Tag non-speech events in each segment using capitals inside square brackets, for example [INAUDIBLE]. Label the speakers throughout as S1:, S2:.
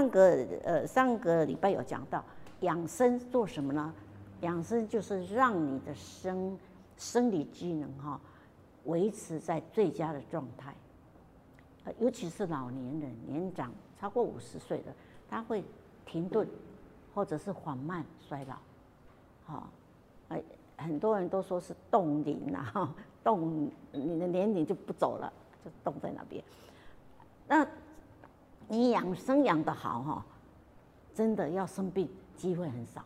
S1: 上个呃上个礼拜有讲到养生做什么呢？养生就是让你的生生理机能哈维持在最佳的状态，呃，尤其是老年人、年长超过五十岁的，他会停顿或者是缓慢衰老，好，哎，很多人都说是冻龄呐，冻你的年龄就不走了，就冻在那边。那你养生养得好哈，真的要生病机会很少。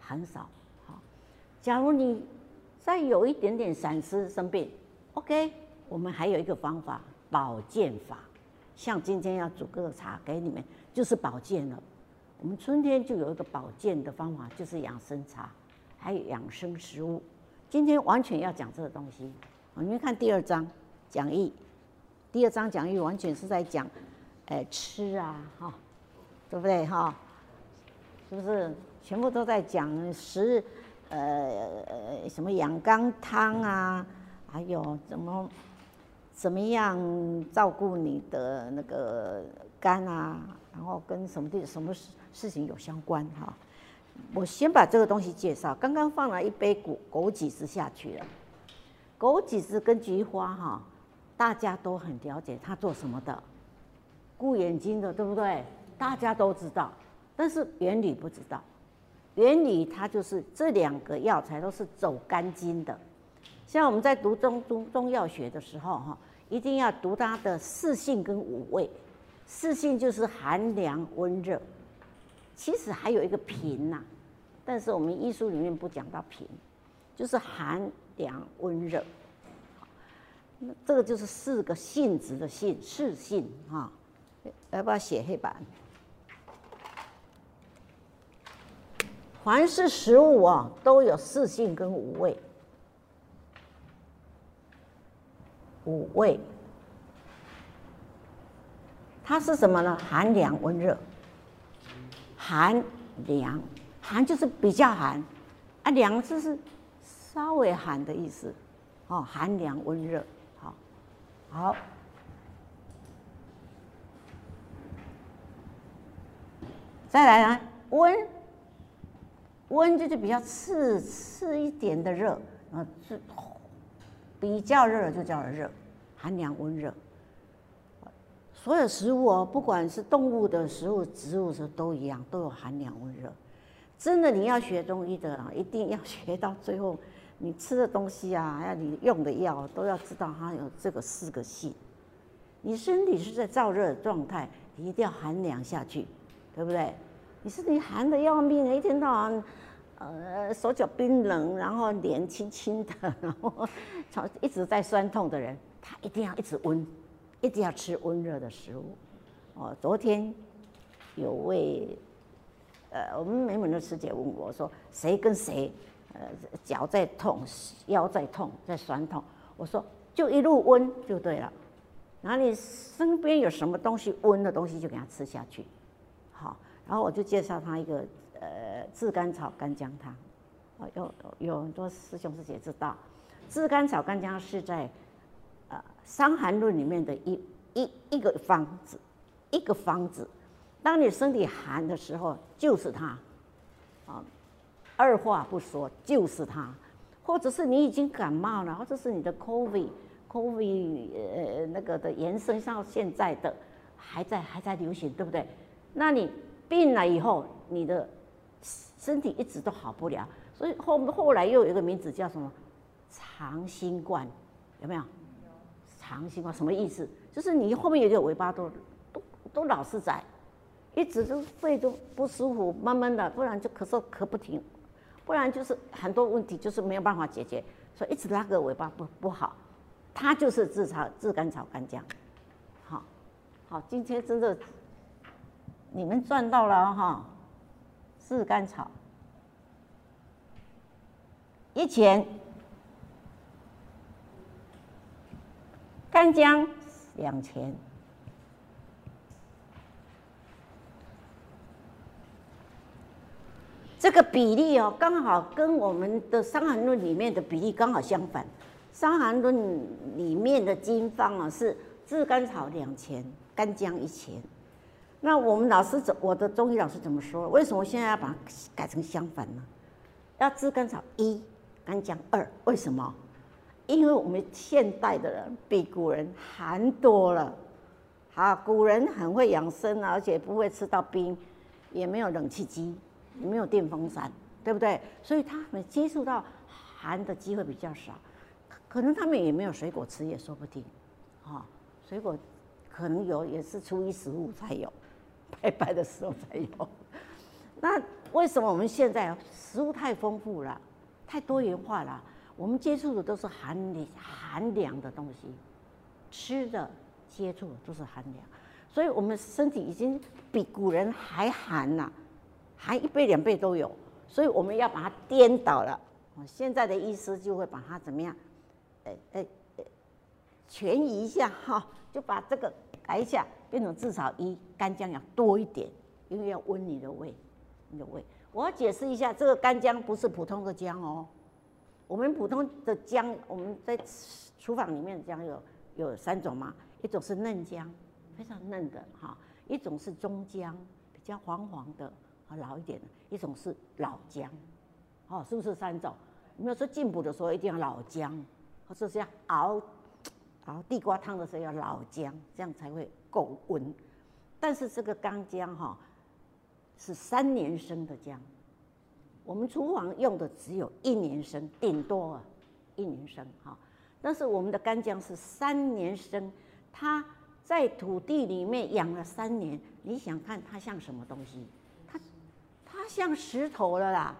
S1: 很少，好。假如你再有一点点闪失生病，OK，我们还有一个方法，保健法。像今天要煮个茶给你们，就是保健了。我们春天就有一个保健的方法，就是养生茶，还有养生食物。今天完全要讲这个东西。你们看第二章讲义，第二章讲义完全是在讲，哎，吃啊，哈，对不对哈？是不是？全部都在讲食，呃什么养肝汤啊，还有怎么怎么样照顾你的那个肝啊，然后跟什么地什么事事情有相关哈。我先把这个东西介绍。刚刚放了一杯枸枸杞子下去了，枸杞子跟菊花哈，大家都很了解它做什么的，顾眼睛的，对不对？大家都知道，但是原理不知道。原理它就是这两个药材都是走肝经的，像我们在读中中中药学的时候哈，一定要读它的四性跟五味。四性就是寒凉温热，其实还有一个平呐，但是我们医书里面不讲到平，就是寒凉温热。那这个就是四个性质的性，四性哈，要不要写黑板？凡是食物啊，都有四性跟五味。五味，它是什么呢？寒凉温热。寒凉，寒就是比较寒，啊，凉就是稍微寒的意思。哦，寒凉温热，好，好，再来啊，温。温就是比较次次一点的热，啊，是比较热就叫热，寒凉温热。所有食物哦，不管是动物的食物、植物是都一样，都有寒凉温热。真的，你要学中医的啊，一定要学到最后，你吃的东西啊，还有你用的药，都要知道它有这个四个性。你身体是在燥热的状态，你一定要寒凉下去，对不对？你身体寒的要命，一天到晚，呃，手脚冰冷，然后脸青青的，然后一直在酸痛的人，他一定要一直温，一定要吃温热的食物。哦，昨天有位，呃，我们美美的师姐问我说，谁跟谁，呃，脚在痛，腰在痛，在酸痛，我说就一路温就对了。然后你身边有什么东西温的东西，就给他吃下去，好。然后我就介绍他一个呃炙甘草干姜汤，啊有有很多师兄师姐知道，炙甘草干姜是在呃《伤寒论》里面的一一一个方子，一个方子。当你身体寒的时候，就是它，啊，二话不说就是它，或者是你已经感冒了，或者是你的 COVID COVID 呃那个的延伸到现在的还在还在流行，对不对？那你。病了以后，你的身体一直都好不了，所以后后来又有一个名字叫什么长新冠，有没有？长新冠什么意思？就是你后面有个尾巴都都都老是在，一直都肺都不舒服，慢慢的，不然就咳嗽咳不停，不然就是很多问题就是没有办法解决，所以一直那个尾巴不不好，它就是炙草炙甘草干姜，好，好，今天真的。你们赚到了哈，炙甘草。一钱，干姜两钱，这个比例哦，刚好跟我们的《伤寒论》里面的比例刚好相反，《伤寒论》里面的经方啊是炙甘草两钱，干姜一钱。那我们老师怎，我的中医老师怎么说？为什么现在要把它改成相反呢？要炙甘草一，干姜二，为什么？因为我们现代的人比古人寒多了。好，古人很会养生，而且不会吃到冰，也没有冷气机，也没有电风扇，对不对？所以他们接触到寒的机会比较少，可能他们也没有水果吃，也说不定。啊，水果可能有，也是初一十五才有。拜拜的时候才有。[LAUGHS] 那为什么我们现在食物太丰富了，太多元化了？我们接触的都是寒凉寒凉的东西，吃的接触的都是寒凉，所以我们身体已经比古人还寒了，寒一倍两倍都有。所以我们要把它颠倒了。现在的医师就会把它怎么样？哎哎哎，权宜一下哈，就把这个改一下。变成至少一干姜要多一点，因为要温你的胃，你的胃。我要解释一下，这个干姜不是普通的姜哦。我们普通的姜，我们在厨房里面的姜有有三种嘛，一种是嫩姜，非常嫩的哈；一种是中姜，比较黄黄的，啊老一点的；一种是老姜，哦，是不是三种？没有说进补的时候一定要老姜，或者是要熬然后地瓜汤的时候要老姜，这样才会。够温，但是这个干姜哈是三年生的姜，我们厨房用的只有一年生，顶多啊一年生哈。但是我们的干姜是三年生，它在土地里面养了三年，你想看它像什么东西？它它像石头了啦，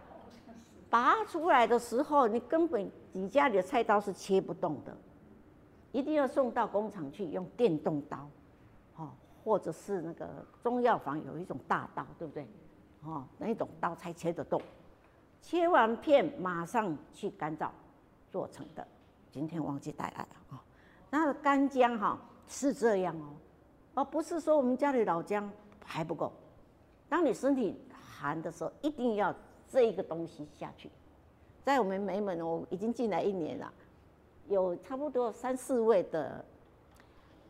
S1: 拔出来的时候，你根本你家里的菜刀是切不动的，一定要送到工厂去用电动刀。哦或者是那个中药房有一种大刀，对不对？哦，那一种刀才切得动，切完片马上去干燥做成的。今天忘记带来了啊。那干姜哈是这样哦，而不是说我们家里老姜还不够。当你身体寒的时候，一定要这一个东西下去。在我们梅门，我已经进来一年了，有差不多三四位的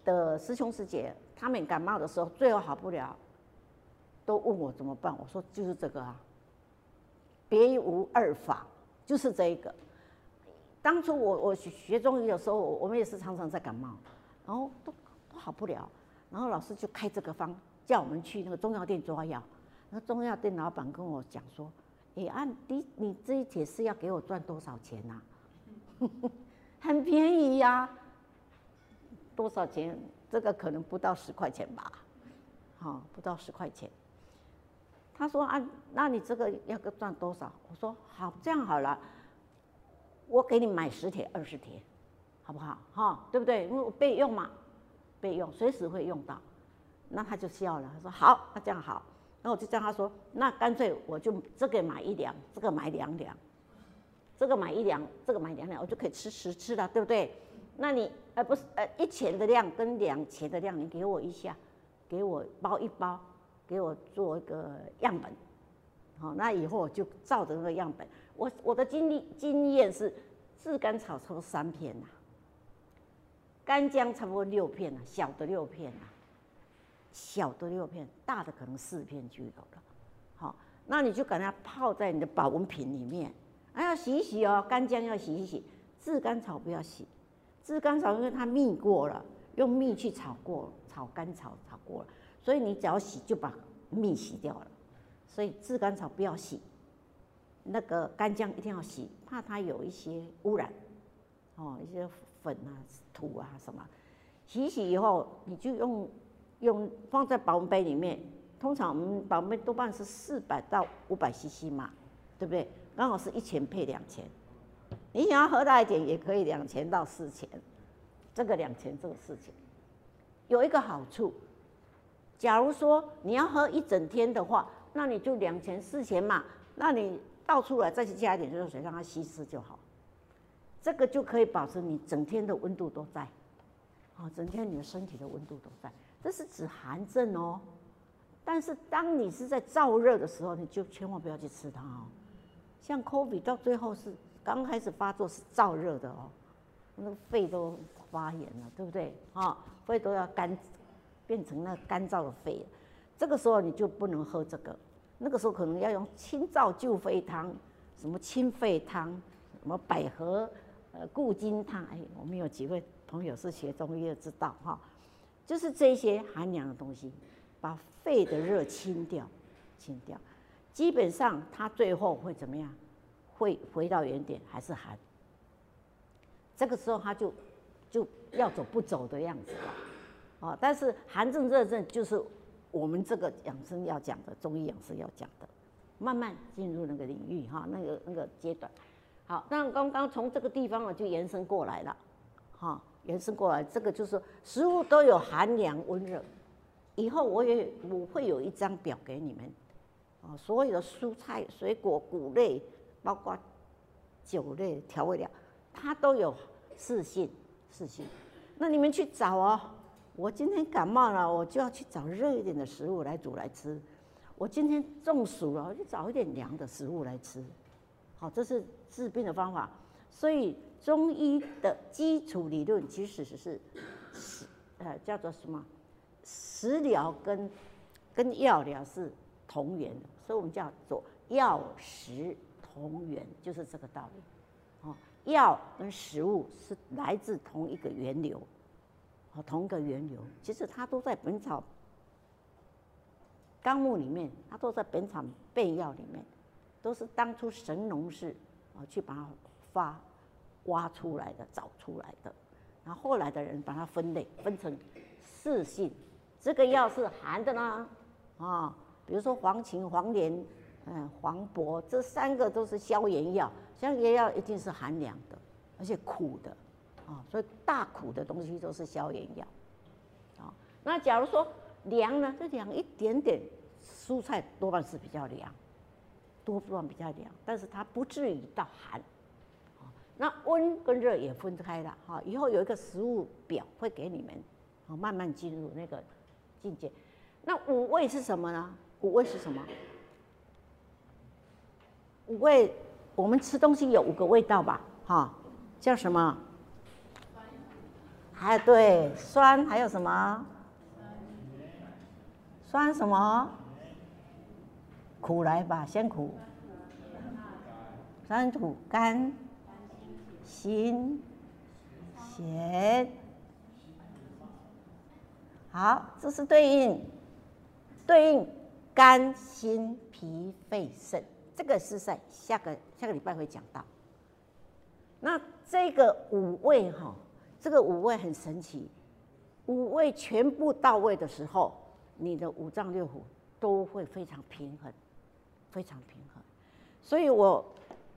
S1: 的师兄师姐。他们感冒的时候，最后好不了，都问我怎么办。我说就是这个啊，别无二法，就是这一个。当初我我学学中医的时候，我们也是常常在感冒，然后都都好不了，然后老师就开这个方，叫我们去那个中药店抓药。那中药店老板跟我讲说：“哎，按你你这一帖是要给我赚多少钱呐？[LAUGHS] 很便宜呀，多少钱？”这个可能不到十块钱吧，好，不到十块钱。他说啊，那你这个要赚多少？我说好，这样好了，我给你买十帖、二十帖，好不好？哈，对不对？因为我备用嘛，备用，随时会用到。那他就笑了，他说好，那这样好。那我就叫他说，那干脆我就这个买一两，这个买两两，这个买一两，这个买两两，我就可以吃十次了，对不对？那你呃不是呃一钱的量跟两钱的量，你给我一下，给我包一包，给我做一个样本，好，那以后我就照着那个样本。我我的经历经验是，炙甘草差不多三片呐，干姜差不多六片呐，小的六片呐，小的六片，大的可能四片就有了。好，那你就把它泡在你的保温瓶里面，啊要洗一洗哦，干姜要洗一洗，炙甘草不要洗。炙甘草，因为它蜜过了，用蜜去炒过，炒甘草炒过了，所以你只要洗就把蜜洗掉了。所以炙甘草不要洗，那个干姜一定要洗，怕它有一些污染，哦，一些粉啊、土啊什么。洗洗以后，你就用用放在保温杯里面，通常我们保温杯多半是四百到五百 CC 嘛，对不对？刚好是一钱配两钱。你想要喝大一点也可以，两钱到四钱，这个两钱，这个四钱，有一个好处。假如说你要喝一整天的话，那你就两钱四钱嘛，那你倒出来再去加一点热水让它稀释就好，这个就可以保持你整天的温度都在，啊，整天你的身体的温度都在，这是指寒症哦。但是当你是在燥热的时候，你就千万不要去吃它哦。像 COVID 到最后是。刚开始发作是燥热的哦，那个肺都发炎了，对不对？啊，肺都要干，变成那干燥的肺。这个时候你就不能喝这个，那个时候可能要用清燥救肺汤，什么清肺汤，什么百合呃固精汤。哎，我们有几位朋友是学中医的，知道哈，就是这些寒凉的东西，把肺的热清掉，清掉，基本上它最后会怎么样？会回到原点，还是寒。这个时候他就就要走不走的样子了，哦！但是寒症热症就是我们这个养生要讲的，中医养生要讲的，慢慢进入那个领域哈，那个那个阶段。好，那刚刚从这个地方呢就延伸过来了，哈，延伸过来，这个就是食物都有寒凉温热。以后我也我会有一张表给你们，啊，所有的蔬菜、水果、谷类，包括酒类、调味料，它都有。四性，四性，那你们去找哦。我今天感冒了，我就要去找热一点的食物来煮来吃。我今天中暑了，我就找一点凉的食物来吃。好，这是治病的方法。所以中医的基础理论其实是食，呃，叫做什么？食疗跟跟药疗是同源，所以我们叫做药食同源，就是这个道理。哦药跟食物是来自同一个源流，哦同一个源流，其实它都在《本草纲目》里面，它都在《本草备药》里面，都是当初神农氏啊去把它发挖出来的、找出来的，然后后来的人把它分类分成四性，这个药是寒的呢，啊，比如说黄芩、黄连。嗯，黄柏这三个都是消炎药，消炎药一定是寒凉的，而且苦的，啊，所以大苦的东西都是消炎药，啊，那假如说凉呢，就凉一点点，蔬菜多半是比较凉，多半比较凉，但是它不至于到寒，那温跟热也分开了，哈，以后有一个食物表会给你们，啊，慢慢进入那个境界。那五味是什么呢？五味是什么？五味，我们吃东西有五个味道吧？哈，叫什么？还对，酸还有什么？酸什么？苦来吧，先苦。酸苦甘，辛咸。好，这是对应，对应肝、心、脾、肺、肾。这个是在下个下个礼拜会讲到。那这个五味哈，这个五味很神奇，五味全部到位的时候，你的五脏六腑都会非常平衡，非常平衡。所以我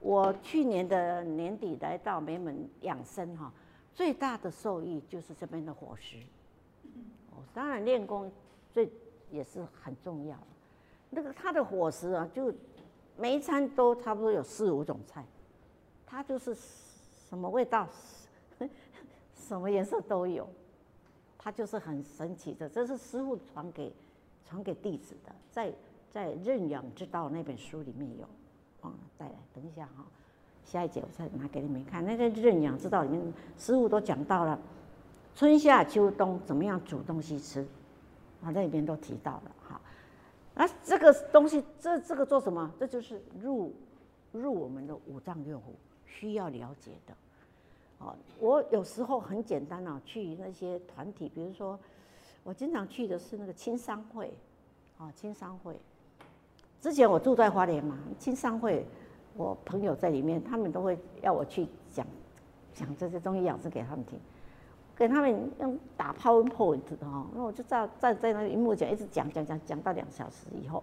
S1: 我去年的年底来到梅门养生哈，最大的受益就是这边的伙食。哦，当然练功最也是很重要。那个他的伙食啊，就。每一餐都差不多有四五种菜，他就是什么味道，什么颜色都有，他就是很神奇的。这是师傅传给传给弟子的，在在《认养之道》那本书里面有。忘了，再来等一下哈，下一节我再拿给你们看。那个《认养之道》里面，师傅都讲到了春夏秋冬怎么样煮东西吃，啊，那里边都提到了哈。啊，这个东西，这这个做什么？这就是入入我们的五脏六腑需要了解的。哦，我有时候很简单啊，去那些团体，比如说我经常去的是那个青商会，啊，青商会。之前我住在花莲嘛，青商会，我朋友在里面，他们都会要我去讲讲这些中医养生给他们听。给他们用打 PowerPoint 的哈，那我就站站在那个荧幕前一直讲讲讲讲到两小时以后，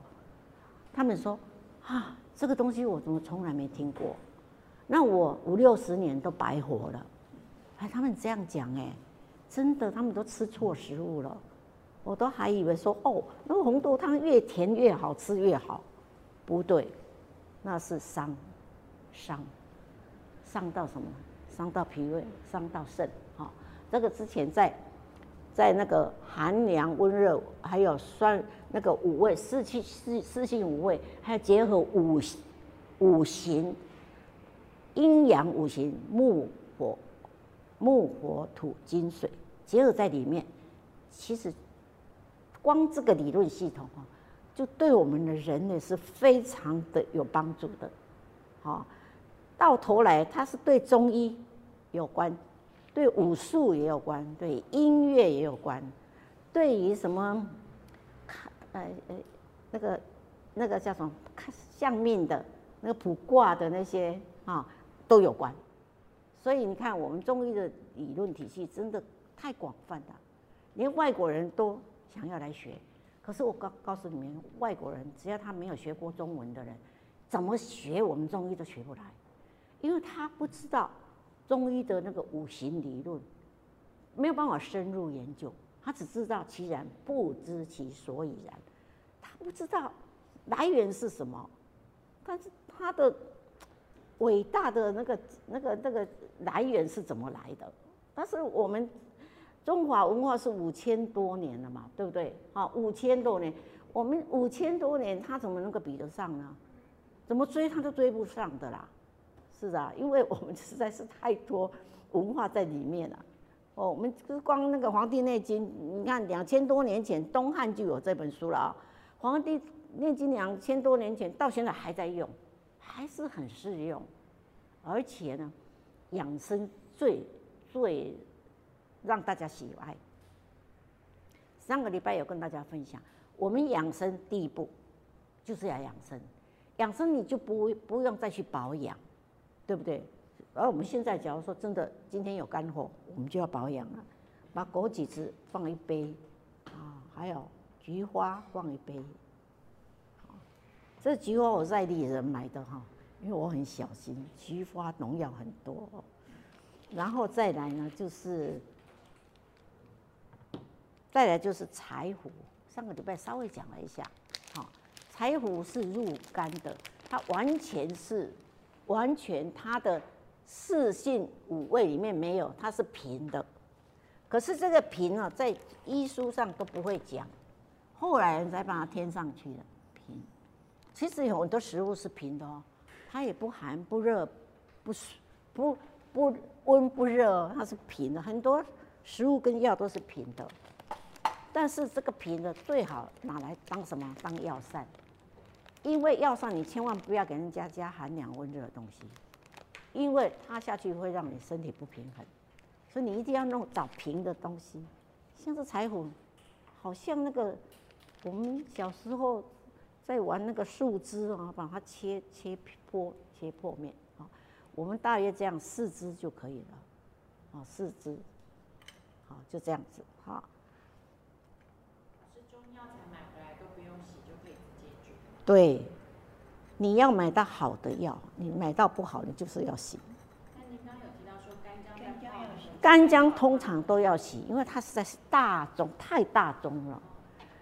S1: 他们说啊，这个东西我怎么从来没听过？那我五六十年都白活了。哎，他们这样讲哎，真的，他们都吃错食物了。我都还以为说哦，那个红豆汤越甜越好吃越好，不对，那是伤伤伤到什么？伤到脾胃，伤到肾。这个之前在，在那个寒凉温热，还有酸那个五味四气四四性五味，还有结合五五行阴阳五行木火木火土金水结合在里面，其实光这个理论系统啊，就对我们的人类是非常的有帮助的。好，到头来它是对中医有关，对武术也有关，对音乐也有关，对于什么看呃呃那个那个叫什么看相命的那个卜卦的那些啊都有关。所以你看，我们中医的理论体系真的太广泛了，连外国人都想要来学。可是我告告诉你们，外国人只要他没有学过中文的人，怎么学我们中医都学不来，因为他不知道中医的那个五行理论，没有办法深入研究。他只知道其然，不知其所以然。他不知道来源是什么，但是他的伟大的那个那个那个。来源是怎么来的？但是我们中华文化是五千多年了嘛，对不对？好，五千多年，我们五千多年，他怎么能够比得上呢？怎么追他都追不上的啦。是啊，因为我们 [LAUGHS] 实在是太多文化在里面了。哦，我们就是光那个《黄帝内经》，你看两千多年前东汉就有这本书了啊，《黄帝内经》两千多年前到现在还在用，还是很适用，而且呢。养生最最让大家喜爱。上个礼拜有跟大家分享，我们养生第一步就是要养生，养生你就不不用再去保养，对不对？而我们现在假如说真的今天有肝火，我们就要保养了，把枸杞子放一杯，啊，还有菊花放一杯。这菊花我在丽人买的哈。因为我很小心，菊花农药很多，然后再来呢，就是再来就是柴胡。上个礼拜稍微讲了一下，好，柴胡是入肝的，它完全是完全它的四性五味里面没有，它是平的。可是这个平啊，在医书上都不会讲，后来人才把它添上去的平。其实有很多食物是平的哦。它也不寒不热，不不不温不热，它是平的。很多食物跟药都是平的，但是这个平的最好拿来当什么？当药膳。因为药膳你千万不要给人家加寒凉温热的东西，因为它下去会让你身体不平衡。所以你一定要弄找平的东西，像是柴胡，好像那个我们小时候。在玩那个树枝啊，把它切切破切破面啊，我们大约这样四支就可以了，啊，四支，好，就这样子哈。是中药材买回来都不用洗就可以直接煮。对，你要买到好的药，你买到不好，你就是要洗。那您刚有提到说干姜，干姜要洗。干姜通常都要洗，因为它实在是大宗，太大宗了。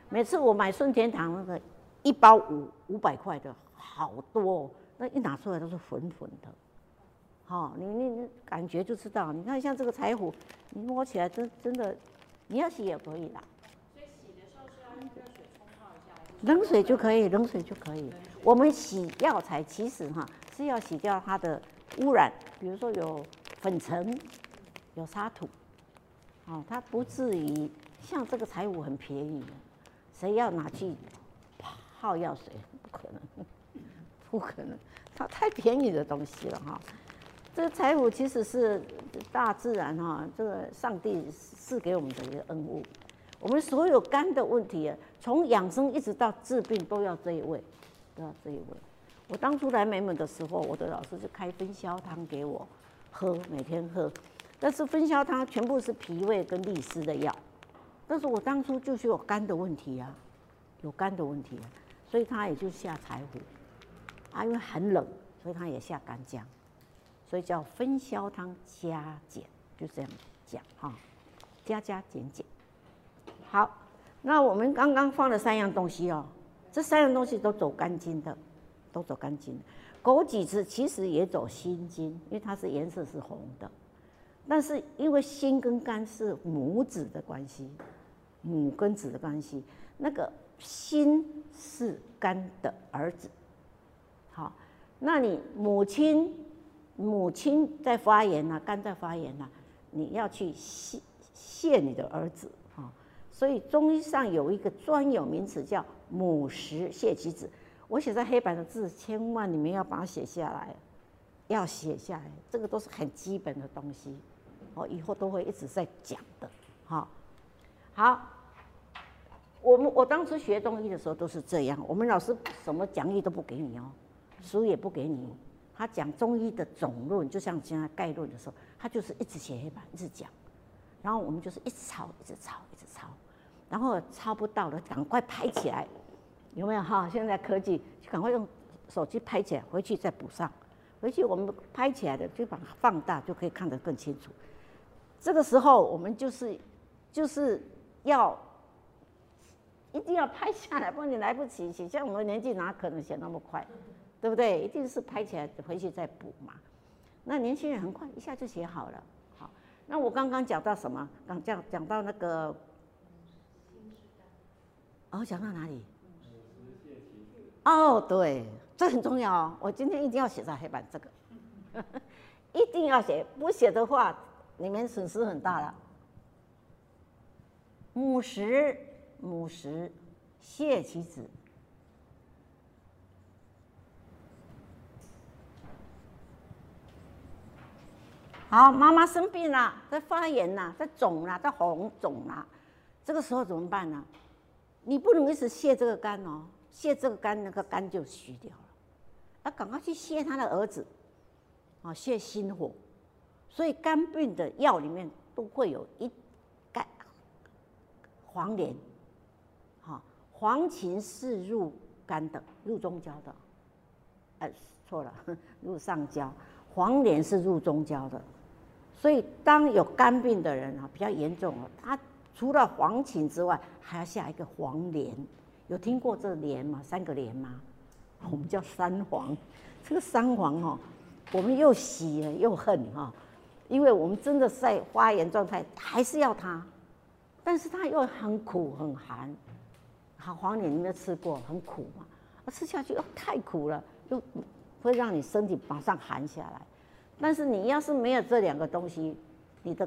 S1: 每次我买顺天堂那个。一包五五百块的好多，哦，那一拿出来都是粉粉的，好，哦，你你你感觉就知道。你看像这个柴胡，你摸起来真真的，你要洗也可以啦。所以洗的时候是要用热水冲泡一下。冷水就可以，冷水就可以。我们洗药材其实哈是要洗掉它的污染，比如说有粉尘、有沙土，哦，它不至于像这个柴胡很便宜，谁要拿去？泡药水不可能，[LAUGHS] 不可能，它太便宜的东西了哈。这个柴胡其实是大自然哈，这个上帝赐给我们的一个恩物。我们所有肝的问题，从养生一直到治病，都要这一味，都要这一味。我当初来美美的时候，我的老师就开分销汤给我喝，每天喝。但是分销汤全部是脾胃跟利湿的药，但是我当初就是有肝的问题啊，有肝的问题啊。所以他也就下柴胡，啊，因为很冷，所以他也下干姜，所以叫分销汤加减，就这样讲哈，加加减减。好，那我们刚刚放了三样东西哦，这三样东西都走肝经的，都走肝经。枸杞子其实也走心经，因为它是颜色是红的，但是因为心跟肝是母子的关系，母跟子的关系，那个。心是肝的儿子，好，那你母亲母亲在发炎呐，肝在发炎呐，你要去谢谢你的儿子，所以中医上有一个专有名词叫母实泻其子。我写在黑板的字，千万你们要把它写下来，要写下来，这个都是很基本的东西，哦，以后都会一直在讲的，好，好，我们我当时学中医的时候都是这样，我们老师什么讲义都不给你哦，书也不给你，他讲中医的总论，就像现在概论的时候，他就是一直写黑板，一直讲，然后我们就是一直抄，一直抄，一直抄，然后抄不到了，赶快拍起来。有没有哈？现在科技就赶快用手机拍起来，回去再补上。回去我们拍起来的就把它放大，就可以看得更清楚。这个时候我们就是就是要一定要拍下来，不然你来不及写。像我们年纪哪可能写那么快，对不对？一定是拍起来回去再补嘛。那年轻人很快一下就写好了。好，那我刚刚讲到什么？刚讲讲到那个哦，讲到哪里？哦，对，这很重要哦。我今天一定要写在黑板，这个 [LAUGHS] 一定要写，不写的话，你们损失很大了。母实，母实，泻其子。好，妈妈生病了，在发炎了，在肿了，在红肿了，这个时候怎么办呢？你不能一直泻这个肝哦。泻这个肝，那个肝就虚掉了。要赶快去泻他的儿子，啊，泻心火。所以肝病的药里面都会有一肝黄连，哈，黄芩是入肝的，入中焦的。哎，错了，[LAUGHS] 入上焦。黄连是入中焦的。所以当有肝病的人啊，比较严重了，他除了黄芩之外，还要下一个黄连。有听过这连吗？三个连吗？我们叫三黄。这个三黄哈，我们又喜又恨哈，因为我们真的在发炎状态，还是要它，但是它又很苦很寒。好，黄连你没有吃过？很苦嘛，吃下去又太苦了，又会让你身体马上寒下来。但是你要是没有这两个东西，你的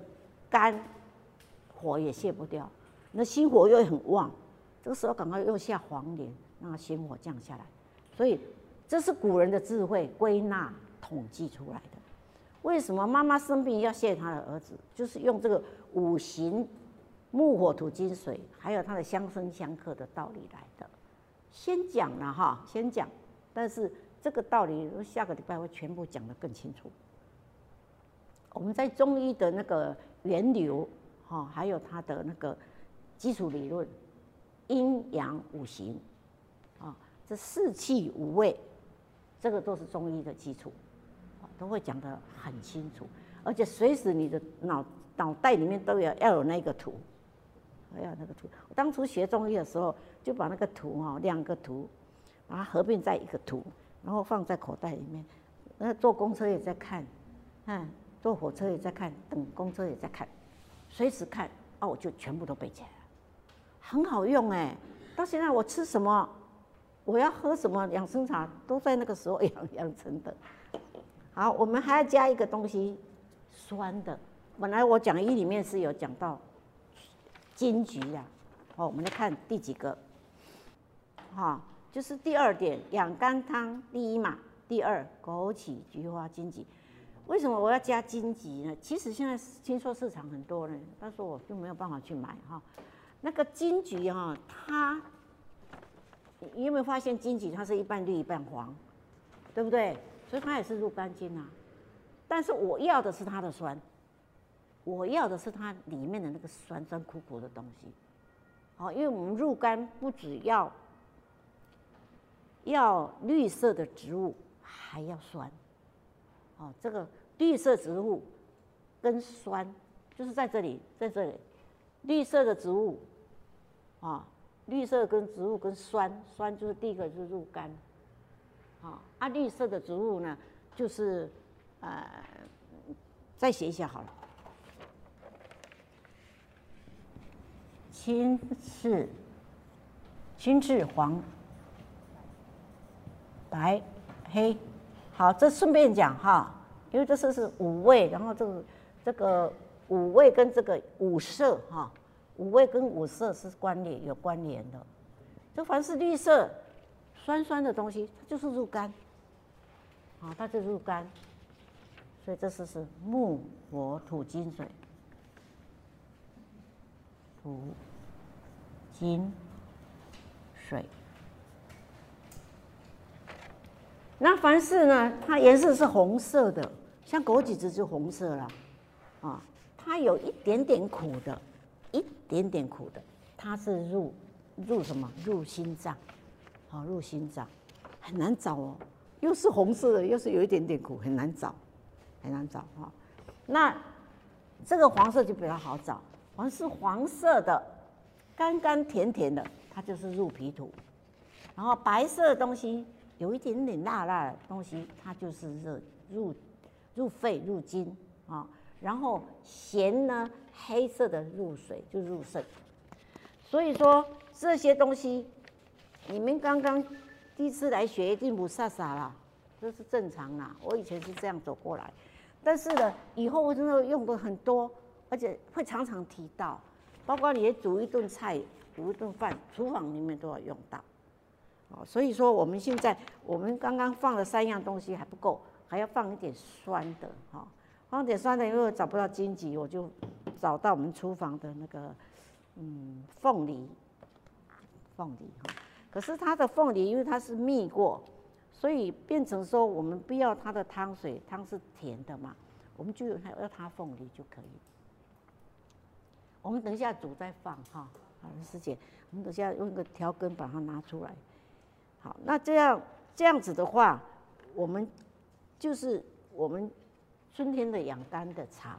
S1: 肝火也泻不掉，那心火又很旺。这个时候赶快用下黄连，让它心火降下来。所以这是古人的智慧归纳统计出来的。为什么妈妈生病要泻她的儿子？就是用这个五行木火土金水，还有它的相生相克的道理来的。先讲了哈，先讲，但是这个道理下个礼拜会全部讲得更清楚。我们在中医的那个源流哈，还有它的那个基础理论。阴阳五行，啊，这四气五味，这个都是中医的基础，都会讲得很清楚，而且随时你的脑脑袋里面都要要有那个图，要有那个图。我当初学中医的时候，就把那个图哈，两个图，把它合并在一个图，然后放在口袋里面。那坐公车也在看，嗯，坐火车也在看，等公车也在看，随时看，哦，我就全部都背起来了。很好用哎，到现在我吃什么，我要喝什么养生茶，都在那个时候 [LAUGHS] 养养成的。好，我们还要加一个东西，酸的。本来我讲义里面是有讲到金桔呀，哦，我们来看第几个，哈，就是第二点，养肝汤第一嘛，第二枸杞、菊花、金桔。为什么我要加金桔呢？其实现在听说市场很多人，但是我就没有办法去买哈。那个金桔哈，它你有没有发现金桔它是一半绿一半黄，对不对？所以它也是入肝经啊。但是我要的是它的酸，我要的是它里面的那个酸酸苦苦的东西。好，因为我们入肝不只要要绿色的植物，还要酸。哦，这个绿色植物跟酸就是在这里，在这里，绿色的植物。啊，绿色跟植物跟酸，酸就是第一个就是入肝，啊，啊绿色的植物呢，就是呃，再写一下好了，青赤、青赤黄、白、黑，好，这顺便讲哈，因为这是是五味，然后这个这个五味跟这个五色哈。五味跟五色是关联有关联的。就凡是绿色、酸酸的东西，它就是入肝，啊，它就入肝。所以这是是木火土金水，土金水。那凡是呢，它颜色是红色的，像枸杞子就红色了，啊，它有一点点苦的，一点点苦的，它是入入什么？入心脏，好，入心脏，很难找哦，又是红色的，又是有一点点苦，很难找。很难找哈，那这个黄色就比较好找，黄是黄色的，甘甘甜甜的，它就是入脾土。然后白色的东西，有一点点辣辣的东西，它就是热入入肺入筋啊。然后咸呢，黑色的入水就入肾。所以说这些东西，你们刚刚第一次来学一定不傻傻啦，这是正常啦。我以前是这样走过来。但是呢，以后我真的用的很多，而且会常常提到，包括你煮一顿菜、煮一顿饭，厨房里面都要用到。哦，所以说我们现在我们刚刚放了三样东西还不够，还要放一点酸的哈，放点酸的，因为找不到荆棘，我就找到我们厨房的那个嗯凤梨，凤梨哈，可是它的凤梨因为它是蜜过。所以变成说，我们不要它的汤水，汤是甜的嘛，我们就要要它凤梨就可以。我们等一下煮再放哈，好，师姐，我们等一下用一个调羹把它拿出来。好，那这样这样子的话，我们就是我们春天的养肝的茶，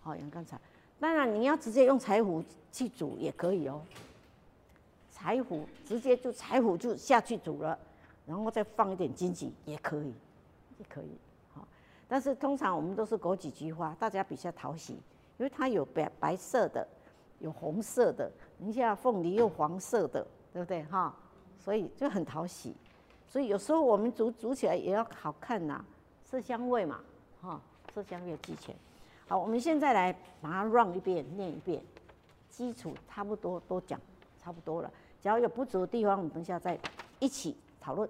S1: 好，养肝茶。当然你要直接用柴胡去煮也可以哦，柴胡直接就柴胡就下去煮了。然后再放一点荆棘也可以，也可以，好。但是通常我们都是枸杞菊花，大家比较讨喜，因为它有白白色的，有红色的，你像凤梨又黄色的，对不对哈？所以就很讨喜。所以有时候我们煮煮起来也要好看呐，色香味嘛，哈，色香味俱全。好，我们现在来把它 run 一遍，念一遍，基础差不多都讲差不多了。只要有不足的地方，我们等下再一起讨论。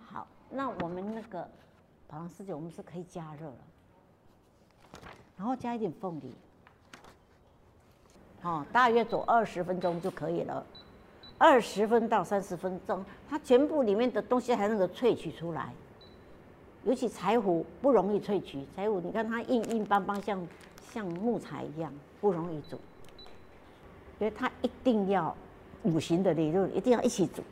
S1: 好那我们那个宝堂师姐，我们是可以加热了，然后加一点凤梨，哦，大约煮二十分钟就可以了，二十分到三十分钟，它全部里面的东西还能够萃取出来。尤其柴胡不容易萃取，柴胡你看它硬硬邦邦，像像木材一样，不容易煮，所以它一定要五行的理论，一定要一起煮。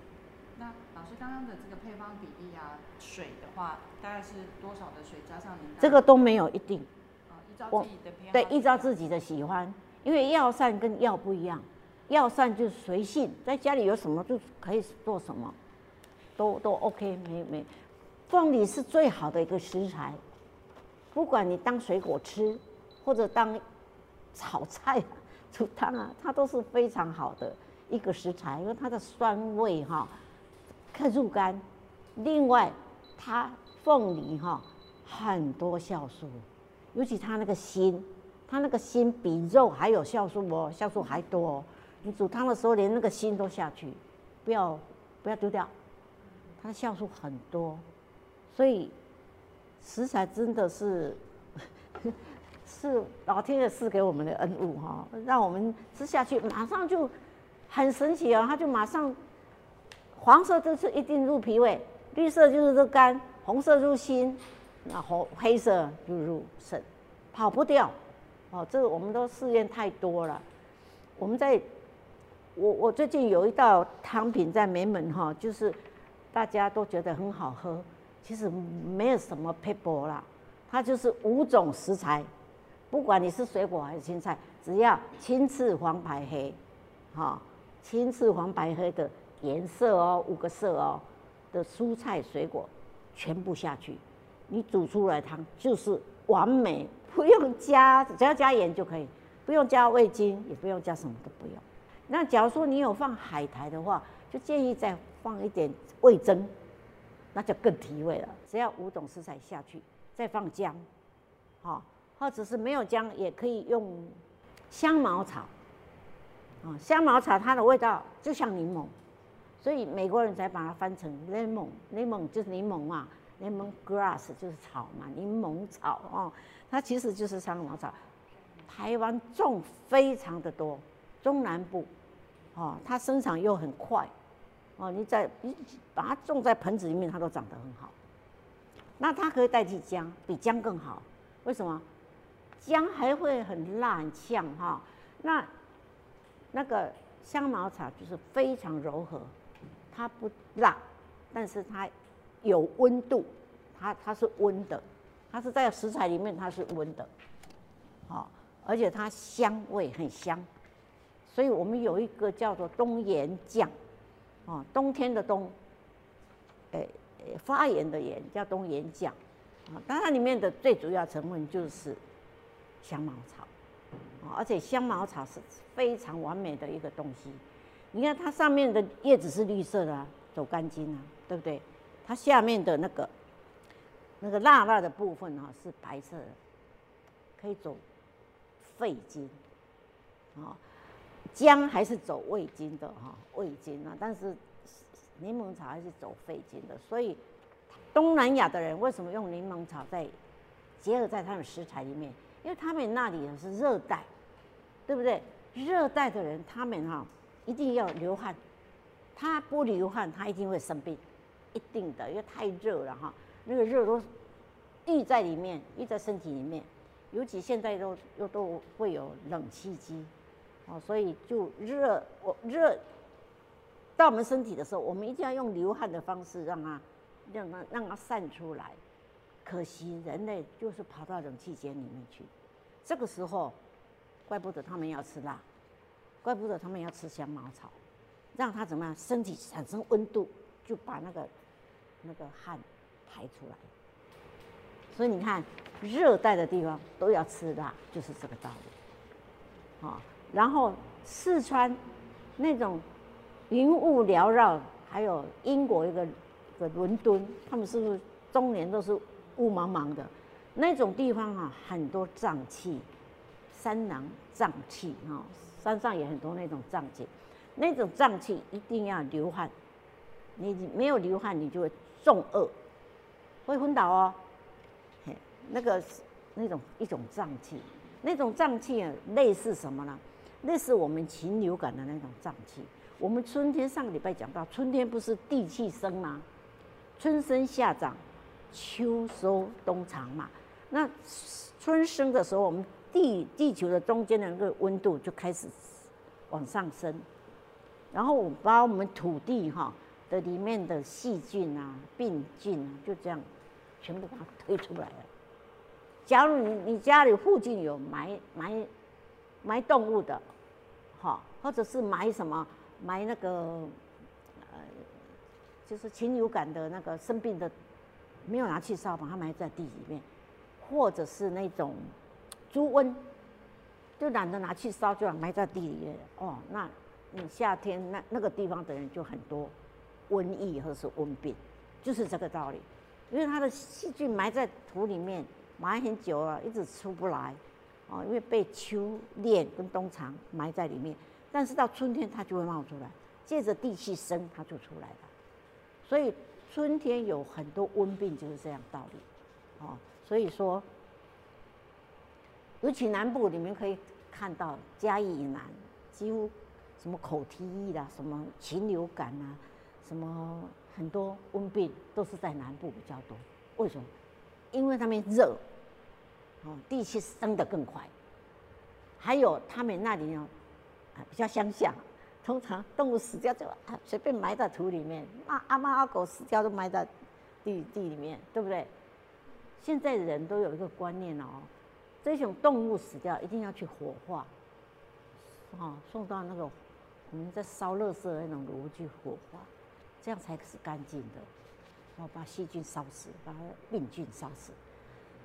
S2: 那老师刚刚的这个配方比例啊？水的话，大概是多少的水加上您？
S1: 这个都没有一定，
S2: 哦，依照自己的偏好。
S1: 对，依照自己的喜欢，因为药膳跟药不一样，药膳就随性，在家里有什么就可以做什么，都都 OK，没没。凤梨是最好的一个食材，不管你当水果吃，或者当炒菜、煮汤啊，它都是非常好的一个食材，因为它的酸味哈，可入肝。另外。它凤梨哈很多酵素，尤其它那个心，它那个心比肉还有酵素哦，酵素还多。你煮汤的时候连那个心都下去，不要不要丢掉，它的酵素很多，所以食材真的是 [LAUGHS] 是老天爷赐给我们的恩物哈，让我们吃下去马上就很神奇哦，它就马上黄色就是一定入脾胃。绿色就是入肝，红色入心，那红黑色就入肾，跑不掉。哦，这个我们都试验太多了。我们在，我我最近有一道汤品在梅门哈，就是大家都觉得很好喝，其实没有什么撇步啦，它就是五种食材，不管你是水果还是青菜，只要青赤黄白黑，哈，青赤黄白黑的颜色哦，五个色哦。的蔬菜水果全部下去，你煮出来汤就是完美，不用加，只要加盐就可以，不用加味精，也不用加什么都不用。那假如说你有放海苔的话，就建议再放一点味噌，那就更提味了。只要五种食材下去，再放姜，好，或者是没有姜也可以用香茅草，啊，香茅草它的味道就像柠檬，所以美国人才把它翻成 lemon，lemon 就是柠檬嘛，lemon grass 就是草嘛，柠檬草哦，它其实就是香茅草。台湾种非常的多，中南部，哦，它生长又很快，哦，你在你把它种在盆子里面，它都长得很好。那它可以代替姜，比姜更好。为什么？姜还会很辣很呛哈，那那个香茅草就是非常柔和，它不辣，但是它有温度，它它是温的，它是在食材里面它是温的，好，而且它香味很香，所以我们有一个叫做冬炎酱，啊，冬天的冬，诶。发炎的炎叫冬炎酱，啊，当然里面的最主要成分就是香茅草，啊，而且香茅草是非常完美的一个东西。你看它上面的叶子是绿色的，走肝经啊，对不对？它下面的那个那个辣辣的部分啊是白色的，可以走肺经，啊，姜还是走胃经的哈，胃经啊，但是。柠檬草还是走肺经的，所以东南亚的人为什么用柠檬草在结合在他们食材里面？因为他们那里是热带，对不对？热带的人他们哈一定要流汗，他不流汗他一定会生病，一定的，因为太热了哈，那个热都溢在里面，溢在身体里面，尤其现在都又都会有冷气机，哦，所以就热我热。到我们身体的时候，我们一定要用流汗的方式让它，让它让它散出来。可惜人类就是跑到冷气间里面去，这个时候，怪不得他们要吃辣，怪不得他们要吃香茅草，让它怎么样，身体产生温度，就把那个那个汗排出来。所以你看，热带的地方都要吃辣，就是这个道理。好，然后四川那种。云雾缭绕，还有英国一个一个伦敦，他们是不是终年都是雾茫茫的？那种地方啊，很多瘴气，山囊瘴气哈，山上也很多那种瘴气，那种瘴气一定要流汗，你没有流汗，你就会中恶，会昏倒哦。那个那种一种瘴气，那种瘴气啊，类似什么呢？那是我们禽流感的那种瘴气。我们春天上个礼拜讲到，春天不是地气生吗？春生夏长，秋收冬藏嘛。那春生的时候，我们地地球的中间的那个温度就开始往上升，然后我把我们土地哈的里面的细菌啊、病菌啊，就这样全部把它推出来了。假如你你家里附近有埋埋埋动物的，哈，或者是埋什么？埋那个，呃，就是禽流感的那个生病的，没有拿去烧，把它埋在地里面，或者是那种猪瘟，就懒得拿去烧，就埋在地里面。哦，那你夏天那那个地方的人就很多瘟疫或者是瘟病，就是这个道理。因为它的细菌埋在土里面，埋很久了，一直出不来，哦，因为被秋练跟冬藏埋在里面。但是到春天它就会冒出来，借着地气生它就出来了。所以春天有很多瘟病就是这样道理，哦，所以说，尤其南部你们可以看到嘉义以南，几乎什么口蹄疫啦，什么禽流感啊，什么很多瘟病都是在南部比较多。为什么？因为他们热，哦，地气升得更快，还有他们那里呢。啊比较乡下，通常动物死掉就随便埋在土里面，阿阿猫阿狗死掉都埋在地地里面，对不对？现在人都有一个观念哦，这种动物死掉一定要去火化，哦，送到那个我们在烧垃圾的那种炉去火化，这样才是干净的，然后把细菌烧死，把病菌烧死，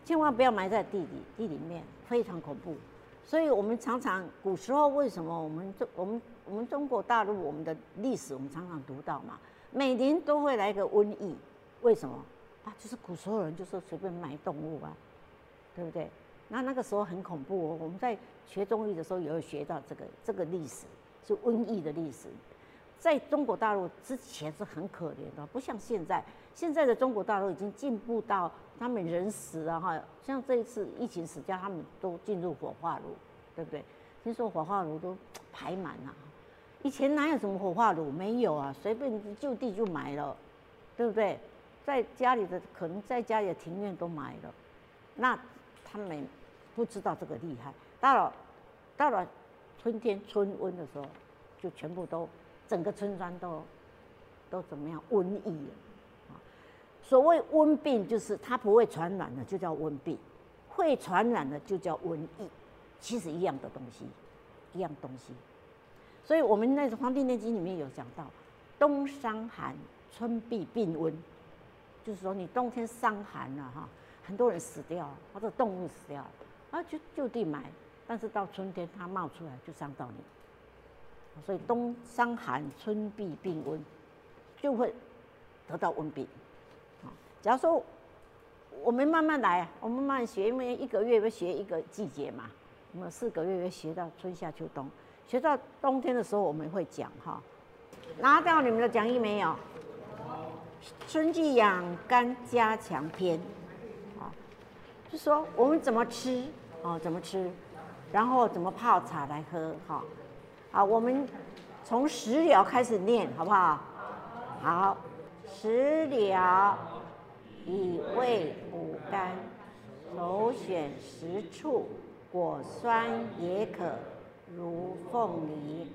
S1: 千万不要埋在地里，地里面非常恐怖。所以我们常常古时候为什么我们中我们我们中国大陆我们的历史我们常常读到嘛，每年都会来个瘟疫，为什么啊？就是古时候人就是随便埋动物啊，对不对？那那个时候很恐怖哦。我们在学中医的时候也会学到这个这个历史，是瘟疫的历史。在中国大陆之前是很可怜的，不像现在。现在的中国大陆已经进步到他们人死了哈，像这一次疫情死掉，他们都进入火化炉，对不对？听说火化炉都排满了。以前哪有什么火化炉？没有啊，随便就地就埋了，对不对？在家里的可能在家里的庭院都埋了，那他们不知道这个厉害。到了到了春天春瘟的时候，就全部都。整个村庄都都怎么样？瘟疫啊！所谓瘟病，就是它不会传染的，就叫瘟病；会传染的，就叫瘟疫。其实一样的东西，一样东西。所以我们那个《黄帝内经》里面有讲到：冬伤寒，春必病瘟。就是说，你冬天伤寒了哈，很多人死掉了，或者动物死掉了，啊，就就地埋。但是到春天它冒出来，就伤到你。所以冬伤寒，春必病瘟，就会得到温病。啊，假如说我们慢慢来，我们慢慢学，因为一个月要学一个季节嘛，我们四个月要学到春夏秋冬，学到冬天的时候我们会讲哈。拿到你们的讲义没有？春季养肝加强篇，啊，就说我们怎么吃，哦，怎么吃，然后怎么泡茶来喝，哈。好，我们从食疗开始念，好不好？好，食疗以味补肝，首选食醋，果酸也可，如凤梨，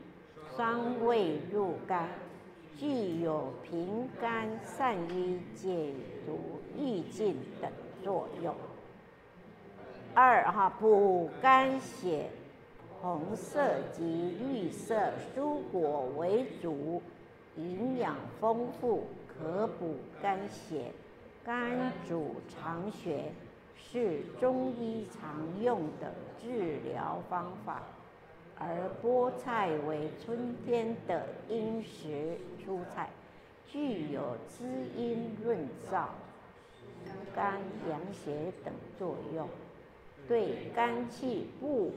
S1: 酸味入肝，具有平肝、散瘀、解毒、益尽等作用。二哈，补肝血。红色及绿色蔬果为主，营养丰富，可补肝血、肝主藏血，是中医常用的治疗方法。而菠菜为春天的应时蔬菜，具有滋阴润燥、肝养血等作用，对肝气不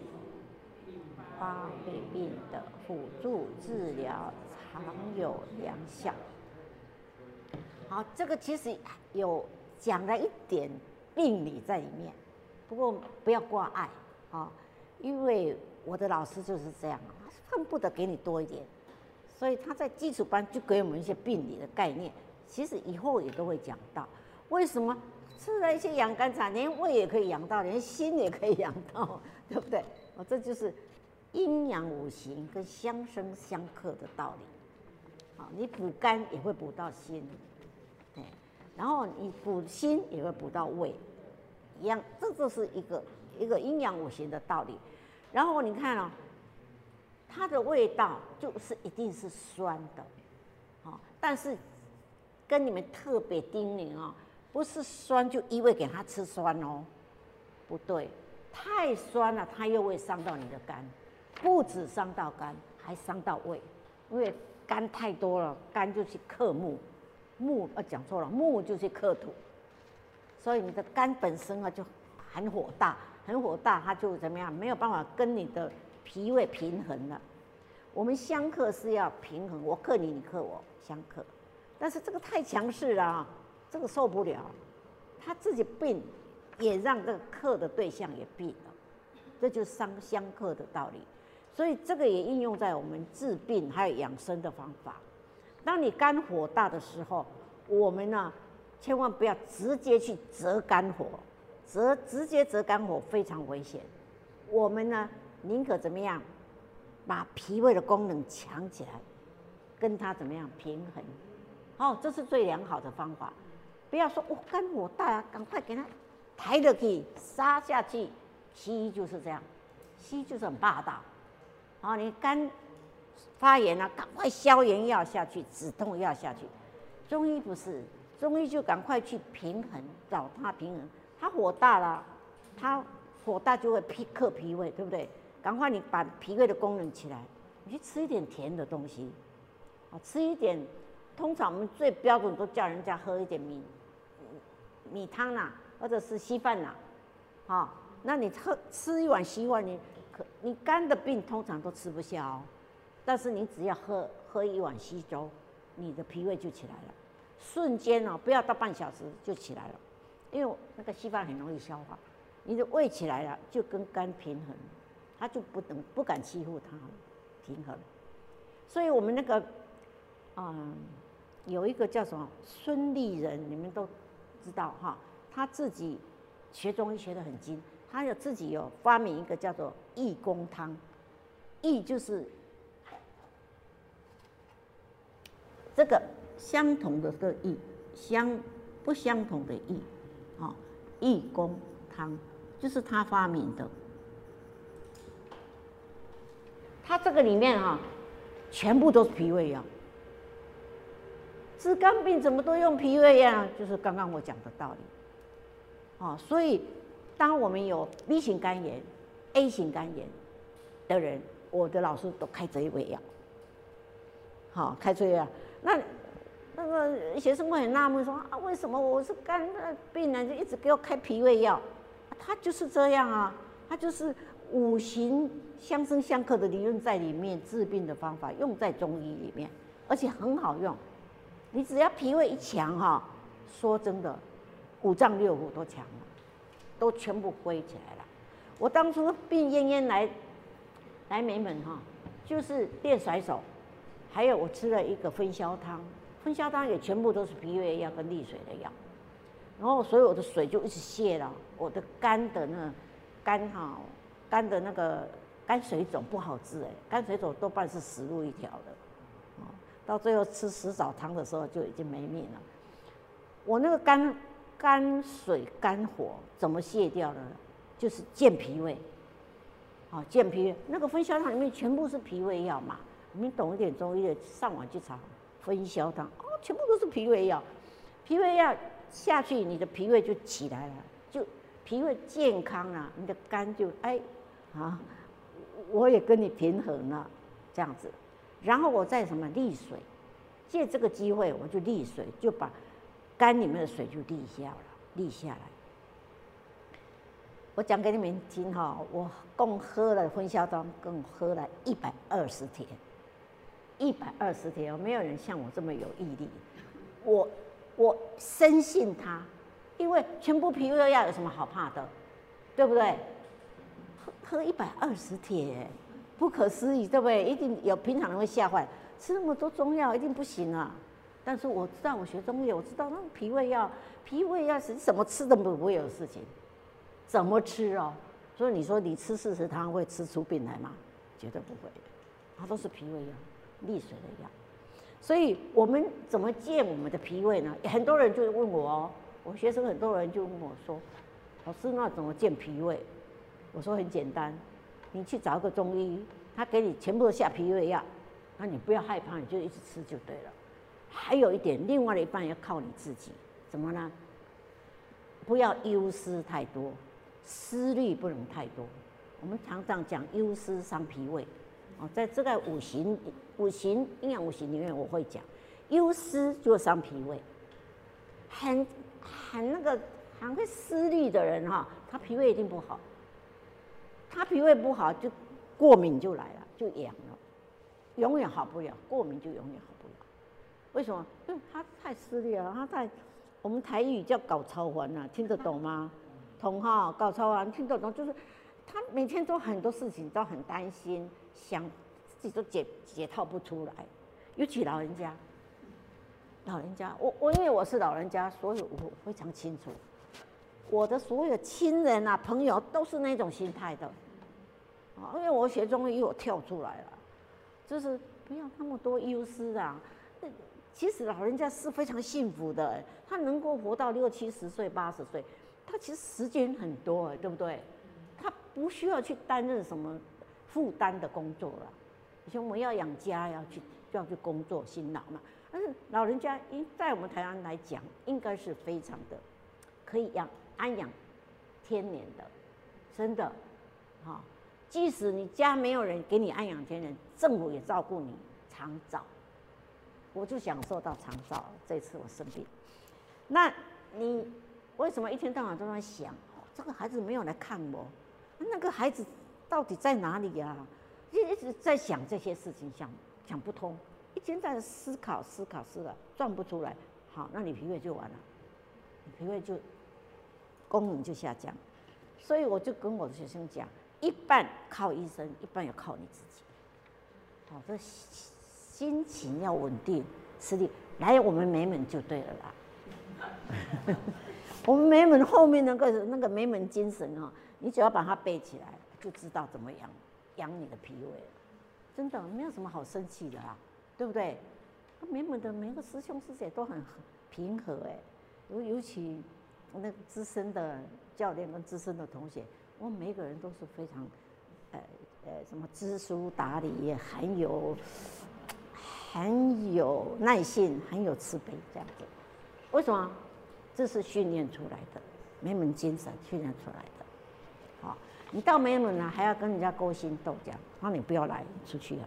S1: 发肺病的辅助治疗常有良效。好，这个其实有讲了一点病理在里面，不过不要挂碍啊，因为我的老师就是这样，他恨不得给你多一点，所以他在基础班就给我们一些病理的概念，其实以后也都会讲到。为什么吃了一些养肝茶，连胃也可以养到，连心也可以养到，[LAUGHS] 对不对？哦，这就是。阴阳五行跟相生相克的道理，好，你补肝也会补到心，对，然后你补心也会补到胃，一样，这就是一个一个阴阳五行的道理。然后你看哦，它的味道就是一定是酸的，好，但是跟你们特别叮咛哦，不是酸就一味给它吃酸哦，不对，太酸了，它又会伤到你的肝。不止伤到肝，还伤到胃，因为肝太多了，肝就去克木，木呃讲错了，木就去克土，所以你的肝本身啊就很火大，很火大，它就怎么样，没有办法跟你的脾胃平衡了。我们相克是要平衡，我克你，你克我，相克，但是这个太强势了，这个受不了，他自己病，也让这个克的对象也病了，这就伤相克的道理。所以这个也应用在我们治病还有养生的方法。当你肝火大的时候，我们呢千万不要直接去折肝火，折直接折肝火非常危险。我们呢宁可怎么样，把脾胃的功能强起来，跟它怎么样平衡。哦，这是最良好的方法。不要说哦，肝火大啊，赶快给它抬了去杀下去。西医就是这样，西医就是很霸道。好，你肝发炎了，赶快消炎药下去，止痛药下去。中医不是，中医就赶快去平衡，找它平衡。它火大了，它火大就会脾克脾胃，对不对？赶快你把脾胃的功能起来，你去吃一点甜的东西，啊，吃一点。通常我们最标准都叫人家喝一点米米汤啦，或者是稀饭啦，好，那你喝吃一碗稀饭你。可你肝的病通常都吃不消，但是你只要喝喝一碗稀粥，你的脾胃就起来了，瞬间哦，不要到半小时就起来了，因为那个稀饭很容易消化，你的胃起来了，就跟肝平衡，它就不能不敢欺负它，平衡。所以我们那个，嗯，有一个叫什么孙立人，你们都知道哈，他自己学中医学得很精，他有自己有发明一个叫做益功汤，益就是。这个相同的这个益，相不相同的益，啊，益功汤就是他发明的。他这个里面啊，全部都是脾胃药。治肝病怎么都用脾胃药？就是刚刚我讲的道理。啊，所以当我们有 B 型肝炎、A 型肝炎的人，我的老师都开这一味药。好，开这一药。那那个学生会很纳闷说啊，为什么我是肝的病人就一直给我开脾胃药？他就是这样啊，他就是五行相生相克的理论在里面，治病的方法用在中医里面，而且很好用。你只要脾胃一强哈，说真的，五脏六腑都强了，都全部归起来了。我当初病恹恹来来梅门哈，就是练甩手。还有我吃了一个分销汤，分销汤也全部都是脾胃药跟利水的药，然后所以我的水就一直泻了，我的肝的那肝哈肝的那个肝水肿不好治哎，肝水肿多半是死路一条的，到最后吃石枣汤的时候就已经没命了。我那个肝肝水肝火怎么泻掉的呢？就是健脾胃，啊健脾胃，那个分销汤里面全部是脾胃药嘛。你们懂一点中医的，上网去查分销汤哦，全部都是脾胃药。脾胃药下去，你的脾胃就起来了，就脾胃健康了，你的肝就哎啊，我也跟你平衡了，这样子。然后我再什么利水，借这个机会我就利水，就把肝里面的水就利下了，利下来。我讲给你们听哈，我共喝了分销汤，共喝了一百二十天。一百二十天，没有人像我这么有毅力。我我深信他，因为全部脾胃药有什么好怕的，对不对？喝喝一百二十天，不可思议，对不对？一定有平常人会吓坏，吃那么多中药一定不行啊。但是我知道，我学中医，我知道那脾胃药，脾胃药是怎么吃都不会有事情，怎么吃哦？所以你说你吃四十汤会吃出病来吗？绝对不会，它都是脾胃药。利水的药，所以我们怎么健我们的脾胃呢？很多人就问我哦，我学生很多人就问我说：“老师，那怎么健脾胃？”我说很简单，你去找一个中医，他给你全部都下脾胃药，那你不要害怕，你就一直吃就对了。还有一点，另外的一半要靠你自己，怎么呢？不要忧思太多，思虑不能太多。我们常常讲忧思伤脾胃。哦，在这个五行五行阴阳五行里面，我会讲，忧思就伤脾胃，很很那个很会思虑的人哈，他脾胃一定不好，他脾胃不好就过敏就来了，就痒了，永远好不了，过敏就永远好。为什么？因为他太思虑了，他太我们台语叫搞超环啊，听得懂吗？同哈搞超环听得懂，就是他每天都很多事情都很担心。想自己都解解套不出来，尤其老人家。老人家，我我因为我是老人家，所以我非常清楚，我的所有亲人啊、朋友都是那种心态的。啊，因为我学中医，我跳出来了，就是不要那么多忧思啊。其实老人家是非常幸福的，他能够活到六七十岁、八十岁，他其实时间很多，对不对？他不需要去担任什么。负担的工作了，以前我们要养家，要去要去工作，辛劳嘛。但是老人家，应在我们台湾来讲，应该是非常的可以养安养天年的，真的，哈。即使你家没有人给你安养天年，政府也照顾你长照。我就享受到长照。这次我生病，那你为什么一天到晚都在想，这个孩子没有来看我，那个孩子？到底在哪里呀？一直在想这些事情，想想不通，一天在思考思考思考，转不出来，好，那你脾胃就完了，你脾胃就功能就下降。所以我就跟我的学生讲，一半靠医生，一半要靠你自己。好，这心情要稳定，实力来我们美门就对了啦。[LAUGHS] 我们美门后面那个那个美门精神啊，你只要把它背起来，就知道怎么养。养你的脾胃，真的没有什么好生气的啦，对不对？美门的每个师兄师姐都很平和哎，尤尤其那个资深的教练跟资深的同学，我们每个人都是非常，呃呃，什么知书达理，也很有很有耐性，很有慈悲这样子。为什么？这是训练出来的，美门精神训练出来的。好你到美门了，还要跟人家勾心斗角，那你不要来，出去了。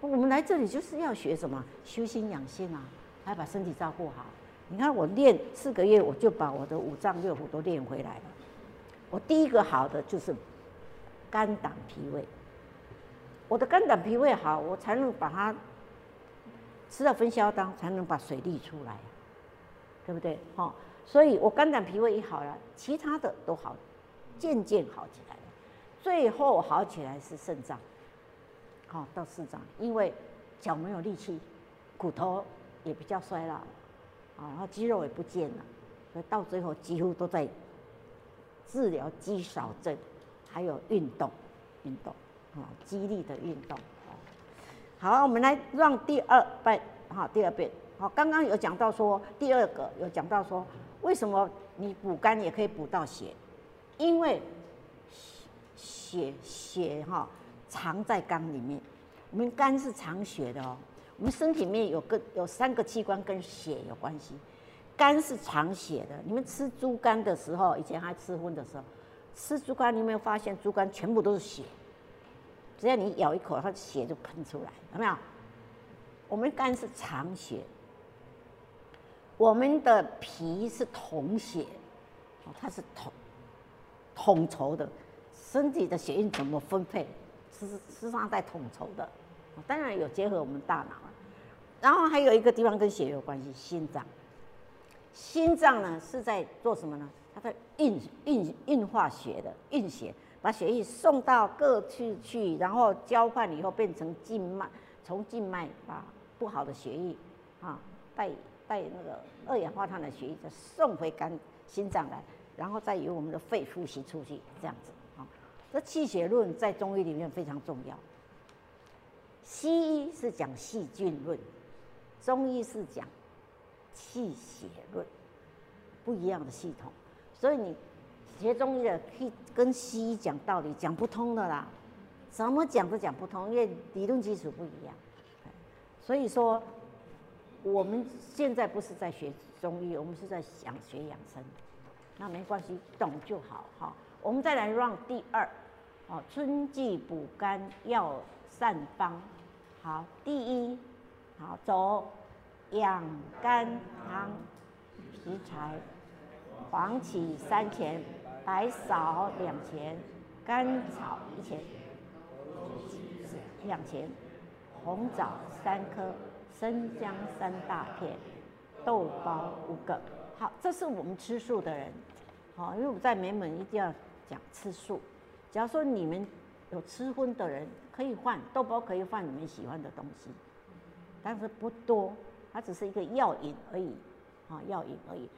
S1: 我们来这里就是要学什么？修心养性啊，还要把身体照顾好。你看我练四个月，我就把我的五脏六腑都练回来了。我第一个好的就是肝胆脾胃，我的肝胆脾胃好，我才能把它吃了分销当，才能把水利出来，对不对？好，所以我肝胆脾胃一好了，其他的都好。渐渐好起来了，最后好起来是肾脏，好到四脏，因为脚没有力气，骨头也比较衰老，啊，然后肌肉也不见了，所以到最后几乎都在治疗肌少症，还有运动，运动啊，肌力的运动。好，我们来让第二遍，好，第二遍，好，刚刚有讲到说第二个有讲到说，为什么你补肝也可以补到血？因为血血哈藏在肝里面，我们肝是藏血的哦。我们身体里面有个有三个器官跟血有关系，肝是藏血的。你们吃猪肝的时候，以前还吃荤的时候，吃猪肝，你有没有发现猪肝全部都是血？只要你咬一口，它血就喷出来，有没有？我们肝是藏血，我们的脾是统血，它是统。统筹的，身体的血液怎么分配，是实上在统筹的，当然有结合我们大脑，然后还有一个地方跟血有关系，心脏。心脏呢是在做什么呢？它在运运运化血的，运血，把血液送到各处去，然后交换以后变成静脉，从静脉把不好的血液啊带带那个二氧化碳的血液再送回肝心脏来。然后再由我们的肺呼吸出去，这样子啊。这气血论在中医里面非常重要。西医是讲细菌论，中医是讲气血论，不一样的系统。所以你学中医的，可以跟西医讲道理，讲不通的啦。怎么讲都讲不通，因为理论基础不一样。所以说，我们现在不是在学中医，我们是在想学养生。那没关系，懂就好哈。我们再来 run 第二，哦，春季补肝药膳方。好，第一，好走养肝汤，食材：黄芪三钱，白芍两钱，甘草一钱，两钱，红枣三颗，生姜三大片，豆包五个。好，这是我们吃素的人，好，因为我们在美门一定要讲吃素。假如说你们有吃荤的人，可以换豆包，可以换你们喜欢的东西，但是不多，它只是一个药引而已，啊，药引而已。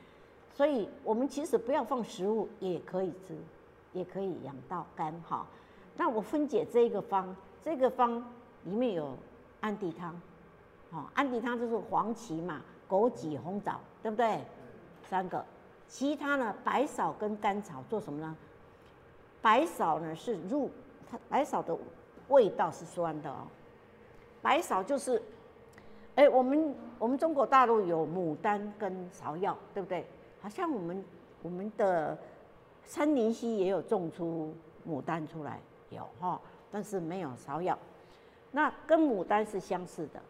S1: 所以我们其实不要放食物也可以吃，也可以养到肝哈。那我分解这个方，这个方里面有安迪汤，好，安迪汤就是黄芪嘛，枸杞、红枣，对不对？三个，其他呢？白芍跟甘草做什么呢？白芍呢是入它，白芍的味道是酸的哦。白芍就是，哎，我们我们中国大陆有牡丹跟芍药，对不对？好像我们我们的三林溪也有种出牡丹出来，有哈，但是没有芍药。那跟牡丹是相似的，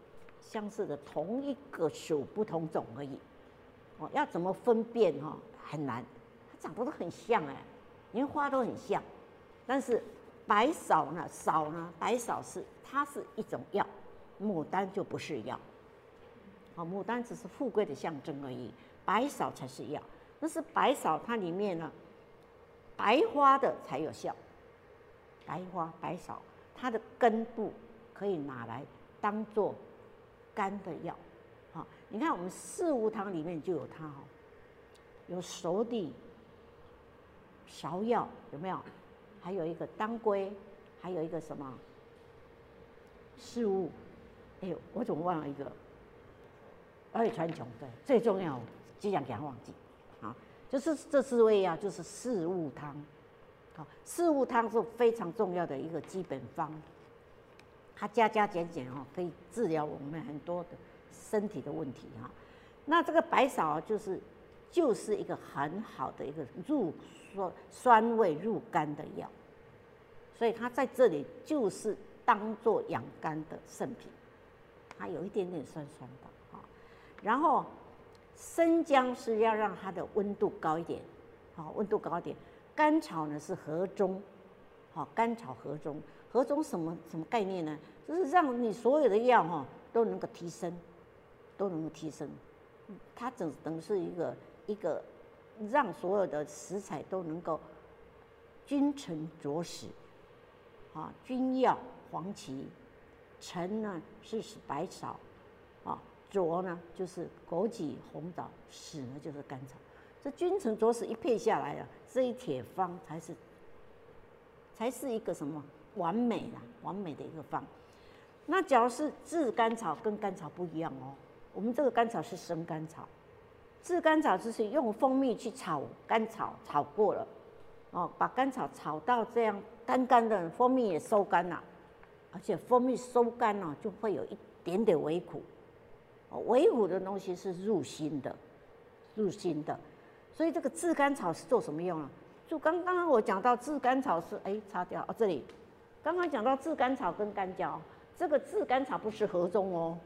S1: 相似的同一个属不同种而已。哦，要怎么分辨哈很难，它长得都很像哎，连花都很像，但是白芍呢，芍呢，白芍是它是一种药，牡丹就不是药。好，牡丹只是富贵的象征而已，白芍才是药。那是白芍，它里面呢，白花的才有效。白花白芍，它的根部可以拿来当做肝的药。好，你看我们四物汤里面就有它哦，有熟地、芍药，有没有？还有一个当归，还有一个什么？四物。哎呦，我怎么忘了一个？二味川芎，对，最重要，就想给他忘记。啊就是这四味药，就是四物汤。好，四物汤是非常重要的一个基本方，它加加减减哦，可以治疗我们很多的身体的问题哈。那这个白芍，就是就是一个很好的一个入酸酸味入肝的药，所以它在这里就是当做养肝的圣品，它有一点点酸酸的哈，然后。生姜是要让它的温度高一点，好，温度高一点。甘草呢是和中，好，甘草和中，和中什么什么概念呢？就是让你所有的药哈都能够提升，都能够提升。它整等是一个一个让所有的食材都能够君臣佐使，啊，君药黄芪，臣呢是使白芍，啊。佐呢就是枸杞、红枣，使呢就是甘草。这君臣佐使一配下来啊，这一铁方才是才是一个什么完美的、完美的一个方。那假如是炙甘草，跟甘草不一样哦。我们这个甘草是生甘草，炙甘草就是用蜂蜜去炒甘草，炒过了哦，把甘草炒到这样干干的，蜂蜜也收干了，而且蜂蜜收干了就会有一点点微苦。微苦的东西是入心的，入心的，所以这个炙甘草是做什么用啊？就刚刚我讲到炙甘草是哎，擦掉哦，这里刚刚讲到炙甘草跟干焦，这个炙甘草不是合中哦，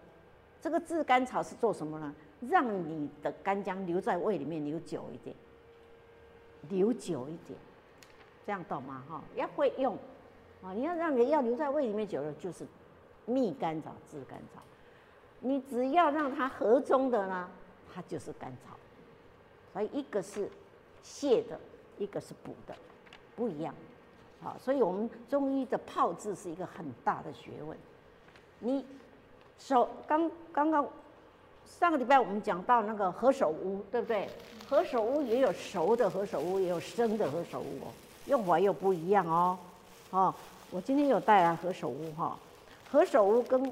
S1: 这个炙甘草是做什么呢？让你的干姜留在胃里面留久一点，留久一点，这样懂吗？哈，要会用啊，你要让你要留在胃里面久了，就是蜜甘草、炙甘草。你只要让它合中的呢，它就是甘草。所以一个是泻的，一个是补的，不一样。好，所以我们中医的炮制是一个很大的学问。你手刚刚刚上个礼拜我们讲到那个何首乌，对不对？何首乌也有熟的何首乌，也有生的何首乌，用法又不一样哦。哦，我今天有带来何首乌哈，何首乌跟。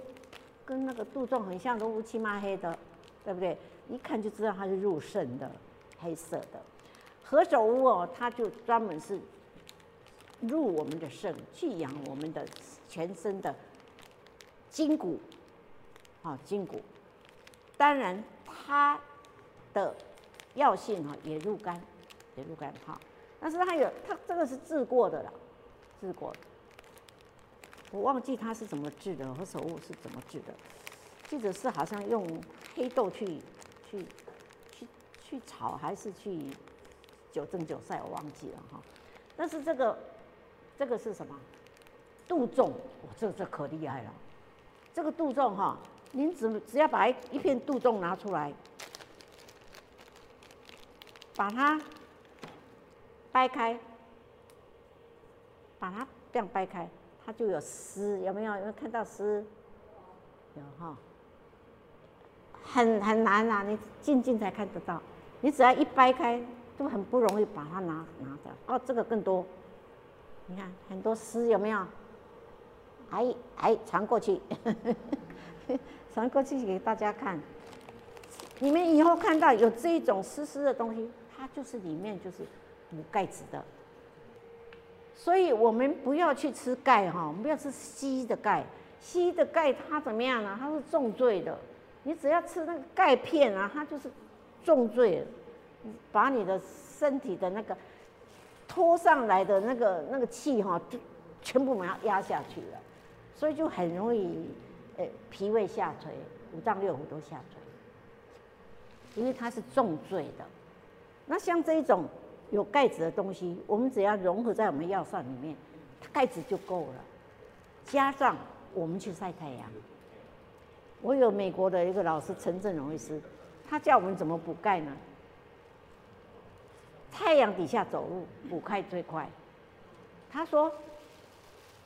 S1: 跟那个杜仲很像，都乌漆嘛黑的，对不对？一看就知道它是入肾的，黑色的。何首乌哦，它就专门是入我们的肾，去养我们的全身的筋骨，啊，筋骨。当然，它的药性哈也入肝，也入肝哈。但是它有，它这个是治过的了，治过的。我忘记它是怎么治的，何首乌是怎么治的？记得是好像用黑豆去去去去炒，还是去九蒸九晒，我忘记了哈。但是这个这个是什么？杜仲，哇，这这可厉害了。这个杜仲哈，您只只要把一一片杜仲拿出来，把它掰开，把它这样掰开。它就有丝，有没有？有没有看到丝？有哈，很很难啊，你静静才看得到。你只要一掰开，就很不容易把它拿拿着。哦，这个更多，你看很多丝，有没有？哎哎，传过去，[LAUGHS] 传过去给大家看。你们以后看到有这一种丝丝的东西，它就是里面就是补钙质的。所以我们不要去吃钙哈，我们不要吃稀的钙，稀的钙它怎么样呢？它是重罪的。你只要吃那个钙片啊，它就是重罪，把你的身体的那个拖上来的那个那个气哈，就全部把它压下去了，所以就很容易诶脾胃下垂，五脏六腑都下垂，因为它是重罪的。那像这种。有钙质的东西，我们只要融合在我们药膳里面，盖子就够了，加上我们去晒太阳。我有美国的一个老师陈振荣医师，他教我们怎么补钙呢？太阳底下走路补钙最快。他说，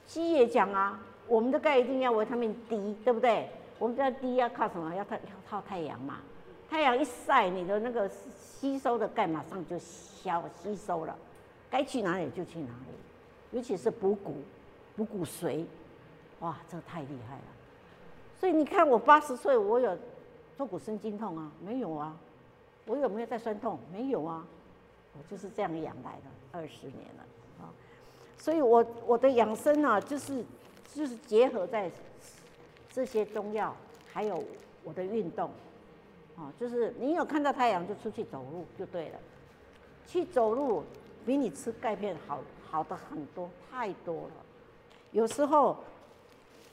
S1: 西医也讲啊，我们的钙一定要维他命 D，对不对？我们知道 D 要靠什么？要靠要靠太阳嘛。太阳一晒，你的那个吸收的钙马上就消吸收了，该去哪里就去哪里。尤其是补骨、补骨髓，哇，这太厉害了。所以你看，我八十岁，我有坐骨神经痛啊？没有啊。我有没有在酸痛？没有啊。我就是这样养来的，二十年了啊。所以我，我的养生呢，就是就是结合在这些中药，还有我的运动，啊，就是你有看到太阳就出去走路就对了，去走路比你吃钙片好好的很多，太多了。有时候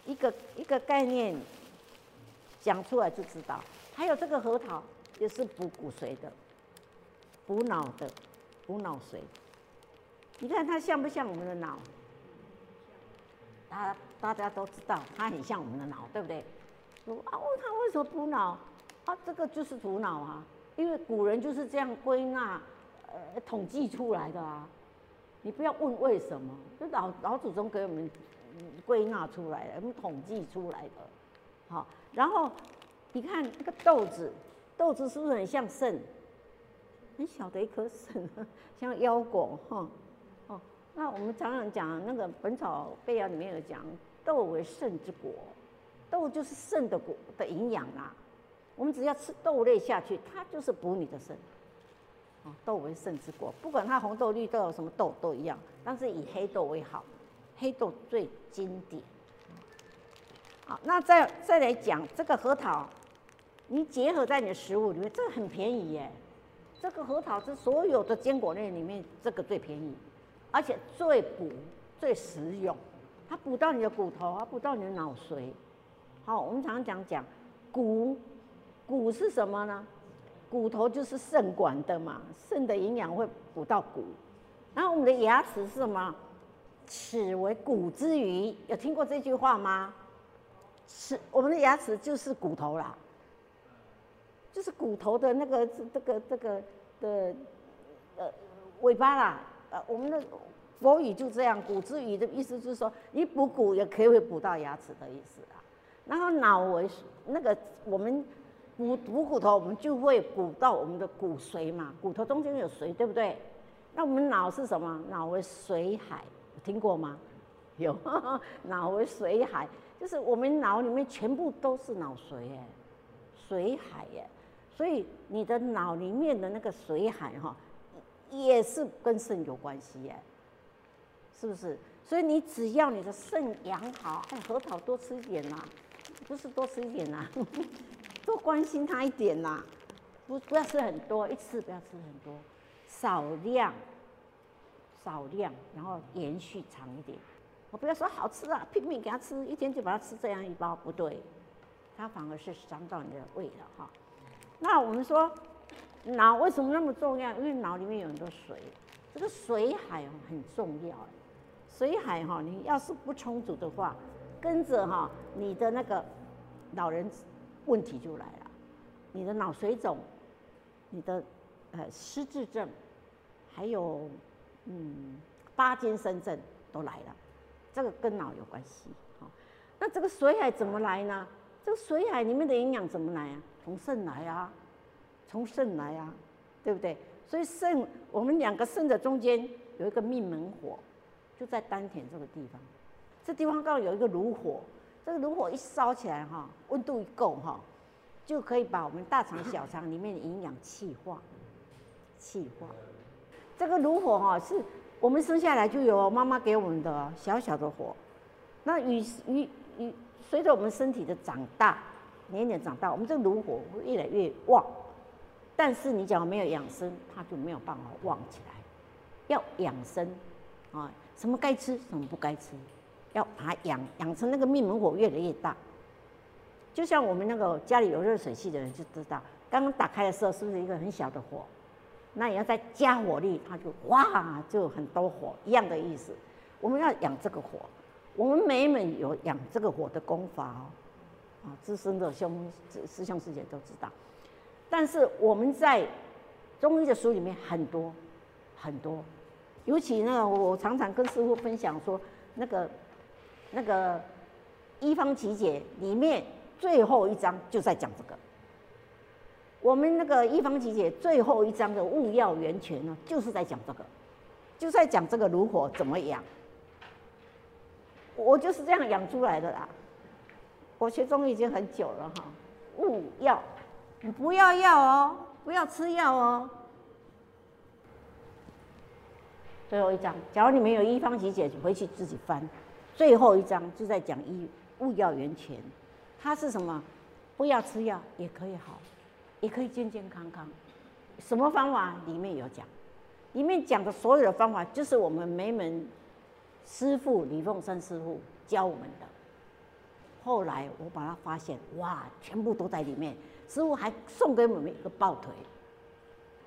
S1: 一个一个概念讲出来就知道，还有这个核桃也是补骨髓的，补脑的，补脑髓。你看它像不像我们的脑？大大家都知道，它很像我们的脑，对不对？说啊，它为什么补脑？啊，这个就是补脑啊，因为古人就是这样归纳、呃统计出来的啊。你不要问为什么，就老老祖宗给我们归纳出来的，我们统计出来的。好，然后你看那个豆子，豆子是不是很像肾？很小的一颗肾，像腰果哈。哦那我们常常讲那个《本草备要》里面有讲，豆为肾之果，豆就是肾的果的营养啊。我们只要吃豆类下去，它就是补你的肾。啊，豆为肾之果，不管它红豆、绿豆什么豆都一样，但是以黑豆为好，黑豆最经典。好，那再再来讲这个核桃，你结合在你的食物里面，这个很便宜耶。这个核桃是所有的坚果类里面这个最便宜。而且最补、最实用，它补到你的骨头，它补到你的脑髓。好，我们常常讲讲骨，骨是什么呢？骨头就是肾管的嘛，肾的营养会补到骨。然后我们的牙齿是什么？齿为骨之余，有听过这句话吗？齿，我们的牙齿就是骨头啦，就是骨头的那个这个这个的呃尾巴啦。呃，我们的国语就这样，骨之余的意思就是说，你补骨也可以会补到牙齿的意思啊。然后脑为那个我们补补骨头，我们就会补到我们的骨髓嘛，骨头中间有髓，对不对？那我们脑是什么？脑为髓海，听过吗？有，[LAUGHS] 脑为髓海，就是我们脑里面全部都是脑髓哎，髓海耶。所以你的脑里面的那个髓海哈。也是跟肾有关系耶，是不是？所以你只要你的肾养好，哎，核桃多吃一点呐，不是多吃一点呐，多关心他一点呐，不不要吃很多，一次不要吃很多，少量，少量，然后延续长一点。我不要说好吃啊，拼命给他吃，一天就把它吃这样一包，不对，他反而是伤到你的胃了哈。那我们说。脑为什么那么重要？因为脑里面有很多水，这个水海很重要。水海哈，你要是不充足的话，跟着哈，你的那个老人问题就来了，你的脑水肿，你的呃失智症，还有嗯帕金森症都来了，这个跟脑有关系。好，那这个水海怎么来呢？这个水海里面的营养怎么来啊？从肾来啊。从肾来啊，对不对？所以肾，我们两个肾的中间有一个命门火，就在丹田这个地方。这地方刚好有一个炉火，这个炉火一烧起来哈，温度一够哈，就可以把我们大肠、小肠里面的营养气化。气化，这个炉火哈，是我们生下来就有妈妈给我们的小小的火。那与与与随着我们身体的长大，年年长大，我们这个炉火会越来越旺。但是你讲没有养生，它就没有办法旺起来。要养生啊，什么该吃，什么不该吃，要把它养养成那个命门火越来越大。就像我们那个家里有热水器的人就知道，刚刚打开的时候是不是一个很小的火？那你要再加火力，它就哇，就很多火一样的意思。我们要养这个火，我们每一门有养这个火的功法哦，啊，资深的兄师兄师姐都知道。但是我们在中医的书里面很多很多，尤其呢，我常常跟师傅分享说，那个那个一方奇解里面最后一章就在讲这个。我们那个一方奇解最后一章的物要源泉呢，就是在讲这个，就在讲这个炉火怎么养。我就是这样养出来的啦。我学中医已经很久了哈。物药，你不要药哦，不要吃药哦。最后一章，假如你们有一方奇解，回去自己翻。最后一章就在讲医物要源泉，它是什么？不要吃药也可以好，也可以健健康康。什么方法？里面有讲，里面讲的所有的方法，就是我们梅门。师傅李凤山师傅教我们的，后来我把它发现，哇，全部都在里面。师傅还送给我们一个抱腿，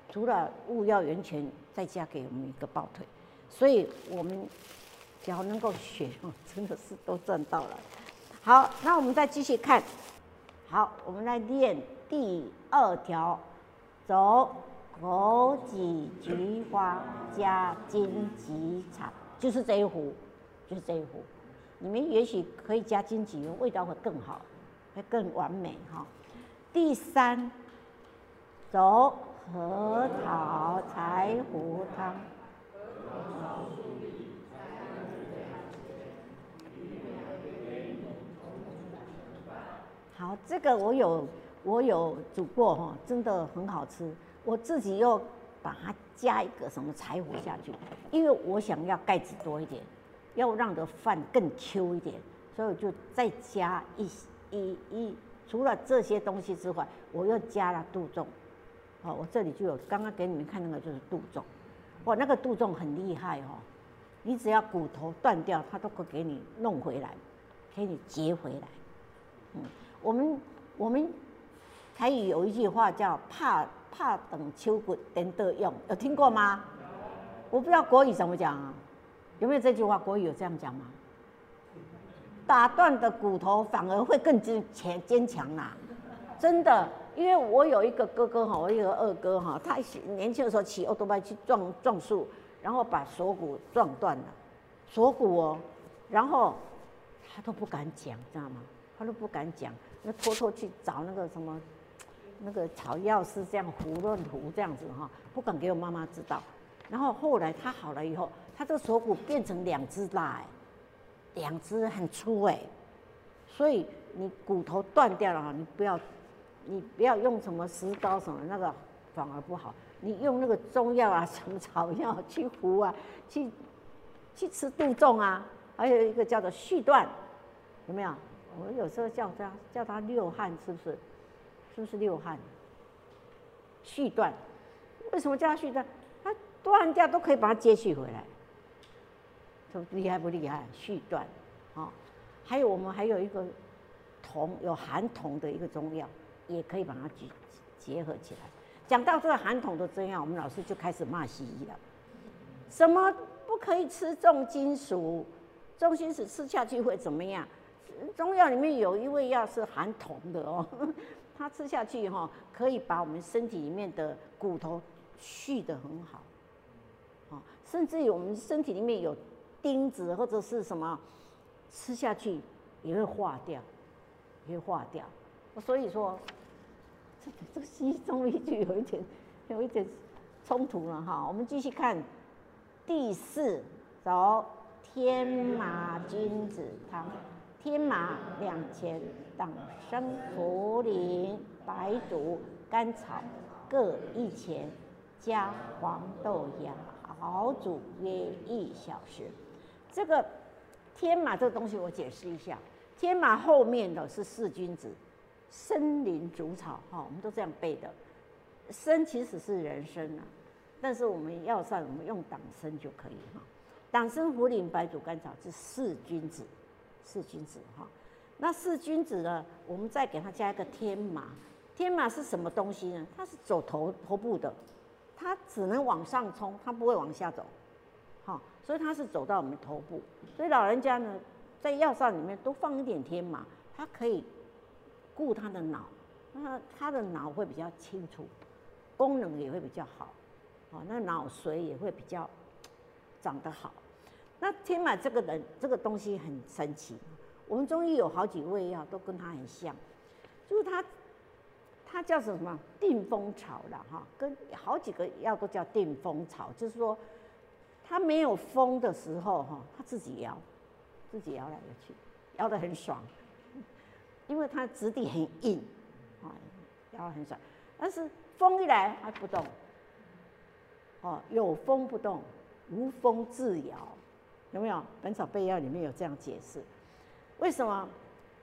S1: 除了物要源泉，再加给我们一个抱腿。所以我们只要能够学，真的是都赚到了。好，那我们再继续看。好，我们来练第二条，走枸杞菊花加金桔茶。就是这一壶，就是这一壶，你们也许可以加金桔，味道会更好，会更完美哈。第三，走核桃柴胡汤。好，这个我有我有煮过哈，真的很好吃，我自己又。把它加一个什么柴胡下去，因为我想要盖子多一点，要让的饭更 Q 一点，所以我就再加一一一。除了这些东西之外，我又加了杜仲。哦，我这里就有刚刚给你们看那个就是杜仲，哇，那个杜仲很厉害哦，你只要骨头断掉，它都会给你弄回来，给你结回来。嗯，我们我们台语有一句话叫怕。怕等秋骨等得用，有听过吗？我不知道国语怎么讲啊？有没有这句话？国语有这样讲吗？打断的骨头反而会更坚强坚强呐，真的。因为我有一个哥哥哈，我有一个二哥哈，他年轻的时候骑欧多拜去撞撞树，然后把锁骨撞断了，锁骨哦，然后他都不敢讲，知道吗？他都不敢讲，那偷偷去找那个什么。[TSK] 那个草药是这样胡乱涂这样子哈，不敢给我妈妈知道。然后后来他好了以后，他这个锁骨变成两只大哎，两只很粗哎，所以你骨头断掉了哈，你不要，你不要用什么石膏什么那个反而不好，你用那个中药啊，什么草药去糊啊，去去吃杜仲啊，还有一个叫做续断，有没有？我有时候叫他叫他六汉是不是？是不是六汉？续断，为什么叫它续断？它断掉都可以把它接续回来，说厉害不厉害？续断，啊，还有我们还有一个铜，有含铜的一个中药，也可以把它结结合起来。讲到这个含铜的中药，我们老师就开始骂西医了。什么不可以吃重金属？重金属吃下去会怎么样？中药里面有一味药是含铜的哦。[LAUGHS] 它吃下去哈，可以把我们身体里面的骨头续得很好，啊，甚至于我们身体里面有钉子或者是什么，吃下去也会化掉，也会化掉。所以说，这这个西中医就有一点有一点冲突了哈。我们继续看第四，走天麻君子汤。天麻两钱，党参、茯苓、白术、甘草各一钱，加黄豆芽，熬煮约一小时。这个天麻这个东西我解释一下，天麻后面的是四君子，参苓竹草哈，我们都这样背的。参其实是人参啊，但是我们药膳我们用党参就可以哈。党参、茯苓、白术、甘草是四君子。四君子哈，那四君子呢？我们再给它加一个天麻。天麻是什么东西呢？它是走头头部的，它只能往上冲，它不会往下走。哈，所以它是走到我们头部。所以老人家呢，在药膳里面多放一点天麻，它可以顾他的脑，那他的脑会比较清楚，功能也会比较好，哦，那脑髓也会比较长得好。那天麻这个人这个东西很神奇，我们中医有好几味药都跟它很像，就是它。它叫什么？定风草了哈，跟好几个药都叫定风草，就是说，它没有风的时候哈，它自己摇，自己摇来摇去，摇得很爽，因为它质地很硬，啊，摇得很爽。但是风一来它不动，哦，有风不动，无风自摇，有没有？《本草备要》里面有这样解释，为什么？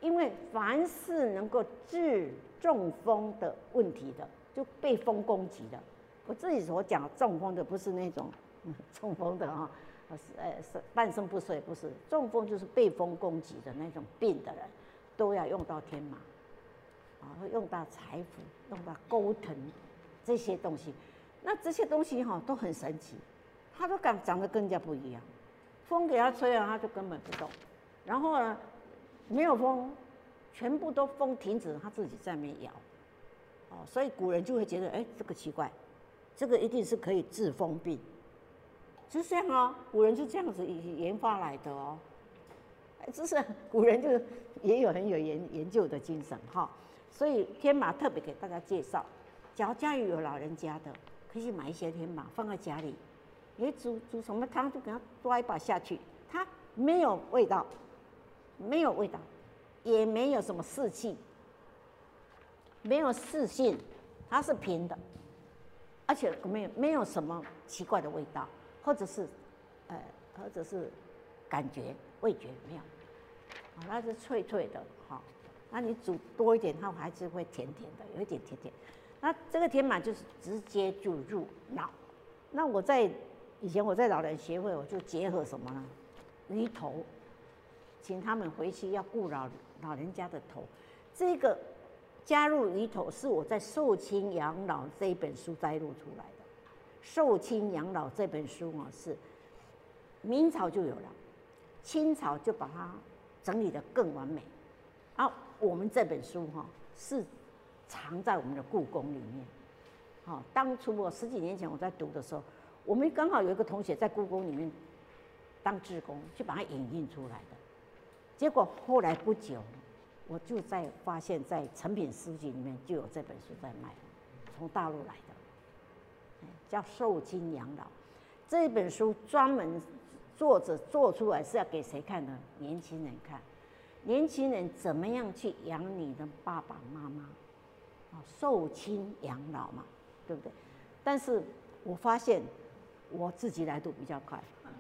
S1: 因为凡是能够治中风的问题的，就被风攻击的，我自己所讲中风的不是那种 [LAUGHS] 中风的啊，是呃是半身不遂，不是中风就是被风攻击的那种病的人，都要用到天麻，啊，用到柴胡，用到钩藤这些东西，那这些东西哈都很神奇，它都长长得跟人家不一样，风给它吹了，它就根本不动，然后呢？没有风，全部都风停止，它自己在那边摇，哦，所以古人就会觉得，哎，这个奇怪，这个一定是可以治风病，是这样哦，古人就这样子研发来的哦，哎，这是古人就也有很有研研究的精神哈，所以天麻特别给大家介绍，假如家里有老人家的，可以买一些天麻放在家里，你煮煮什么汤就给他抓一把下去，它没有味道。没有味道，也没有什么湿气，没有湿性，它是平的，而且没有没有什么奇怪的味道，或者是，呃，或者是感觉味觉没有，啊，它是脆脆的，好，那你煮多一点，它还是会甜甜的，有一点甜甜。那这个天麻就是直接就入脑。那我在以前我在老人协会，我就结合什么呢？鱼头。请他们回去要顾老老人家的头，这个加入鱼头是我在《寿亲养老》这一本书摘录出来的，《寿亲养老》这本书啊是明朝就有了，清朝就把它整理得更完美，啊，我们这本书哈是藏在我们的故宫里面，好，当初我十几年前我在读的时候，我们刚好有一个同学在故宫里面当志工，去把它影印出来的。结果后来不久，我就在发现，在成品书籍里面就有这本书在卖，从大陆来的，叫《受亲养老》。这本书专门作者做出来是要给谁看呢？年轻人看，年轻人怎么样去养你的爸爸妈妈？啊，受亲养老嘛，对不对？但是我发现我自己来读比较快。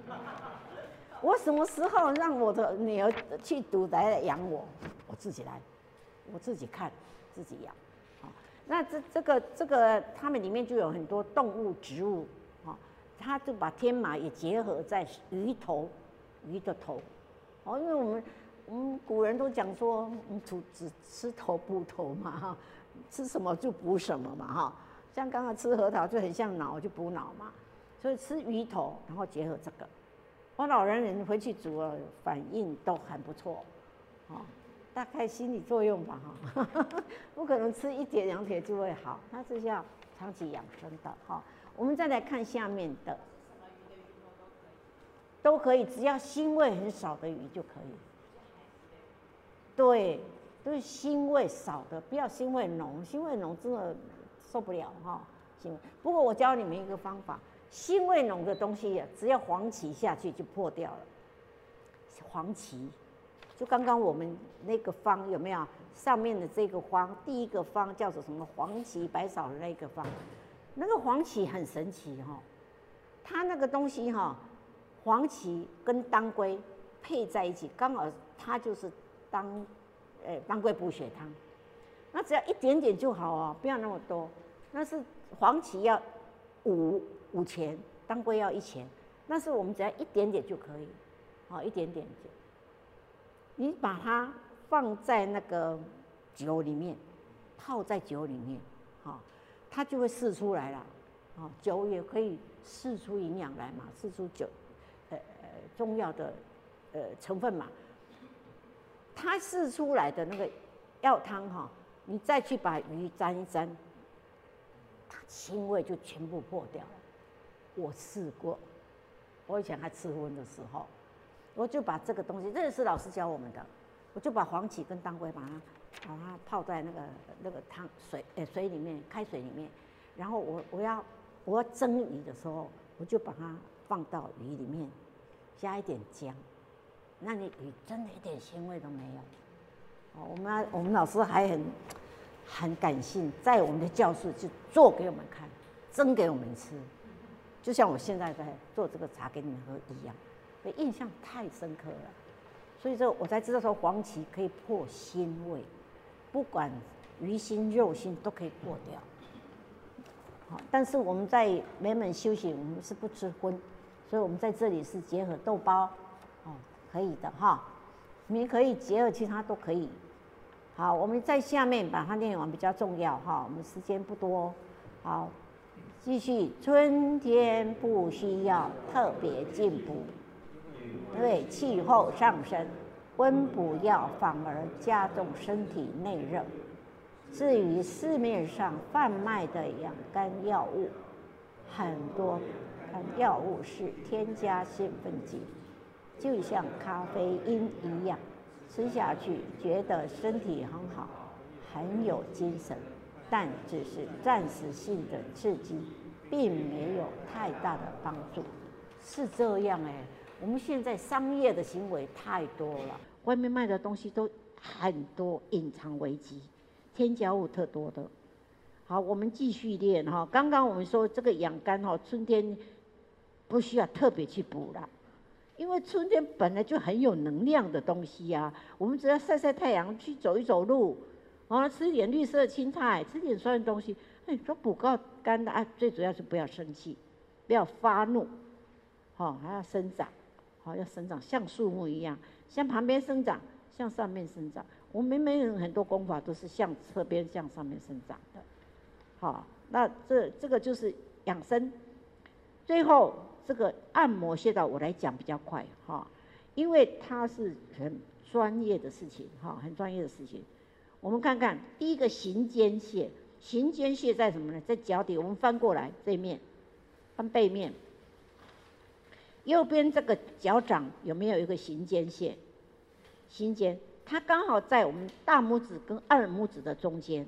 S1: [LAUGHS] 我什么时候让我的女儿去读来养我？我自己来，我自己看，自己养。好，那这这个这个，他们里面就有很多动物、植物，哈，他就把天麻也结合在鱼头，鱼的头，哦，因为我们我们古人都讲说，只只吃头补头嘛，哈，吃什么就补什么嘛，哈，像刚刚吃核桃就很像脑，就补脑嘛，所以吃鱼头，然后结合这个。我老人人回去煮了，反应都很不错，哦，大概心理作用吧，哈，[LAUGHS] 不可能吃一帖两帖就会好，它是要长期养生的，哈。我们再来看下面的，都可以，只要腥味很少的鱼就可以。对，都是腥味少的，不要腥味浓，腥味浓真的受不了，哈。腥味。不过我教你们一个方法。腥味浓的东西，只要黄芪下去就破掉了。黄芪，就刚刚我们那个方有没有？上面的这个方，第一个方叫做什么？黄芪白芍的那个方，那个黄芪很神奇哈，它那个东西哈，黄芪跟当归配在一起，刚好它就是当，呃，当归补血汤。那只要一点点就好哦，不要那么多。那是黄芪要五。五钱，当归要一钱，但是我们只要一点点就可以，好，一点点就。你把它放在那个酒里面，泡在酒里面，好，它就会释出来了，好，酒也可以释出营养来嘛，释出酒呃呃中药的呃成分嘛，它释出来的那个药汤哈，你再去把鱼沾一沾，它腥味就全部破掉了。我试过，我以前还吃荤的时候，我就把这个东西，这也是老师教我们的，我就把黄芪跟当归把它把它泡在那个那个汤水呃水里面，开水里面，然后我我要我要蒸鱼的时候，我就把它放到鱼里面，加一点姜，那你鱼真的一点腥味都没有。哦，我们我们老师还很很感性，在我们的教室就做给我们看，蒸给我们吃。就像我现在在做这个茶给你们喝一样，所以印象太深刻了。所以说我才知道说黄芪可以破腥味，不管鱼腥肉腥都可以破掉。好，但是我们在美门修行，我们是不吃荤，所以我们在这里是结合豆包，哦，可以的哈。你可以结合其他都可以。好，我们在下面把它念完比较重要哈，我们时间不多，好。继续，春天不需要特别进补，因为气候上升，温补药反而加重身体内热。至于市面上贩卖的养肝药物，很多药物是添加兴奋剂，就像咖啡因一样，吃下去觉得身体很好，很有精神。但只是暂时性的刺激，并没有太大的帮助，是这样哎。我们现在商业的行为太多了，外面卖的东西都很多隐藏危机，添加物特多的。好，我们继续练哈。刚刚我们说这个养肝哈，春天不需要特别去补了，因为春天本来就很有能量的东西呀。我们只要晒晒太阳，去走一走路。哦，吃点绿色的青菜，吃点酸的东西，哎，说补告肝的啊，最主要是不要生气，不要发怒，好，还要生长，好，要生长，像树木一样，向旁边生长，向上面生长。我们没有很多功法都是向侧边、向上面生长的，好，那这这个就是养生。最后这个按摩穴道我来讲比较快哈，因为它是很专业的事情哈，很专业的事情。我们看看第一个行间穴，行间穴在什么呢？在脚底。我们翻过来这面，翻背面。右边这个脚掌有没有一个行间穴？行间，它刚好在我们大拇指跟二拇指的中间。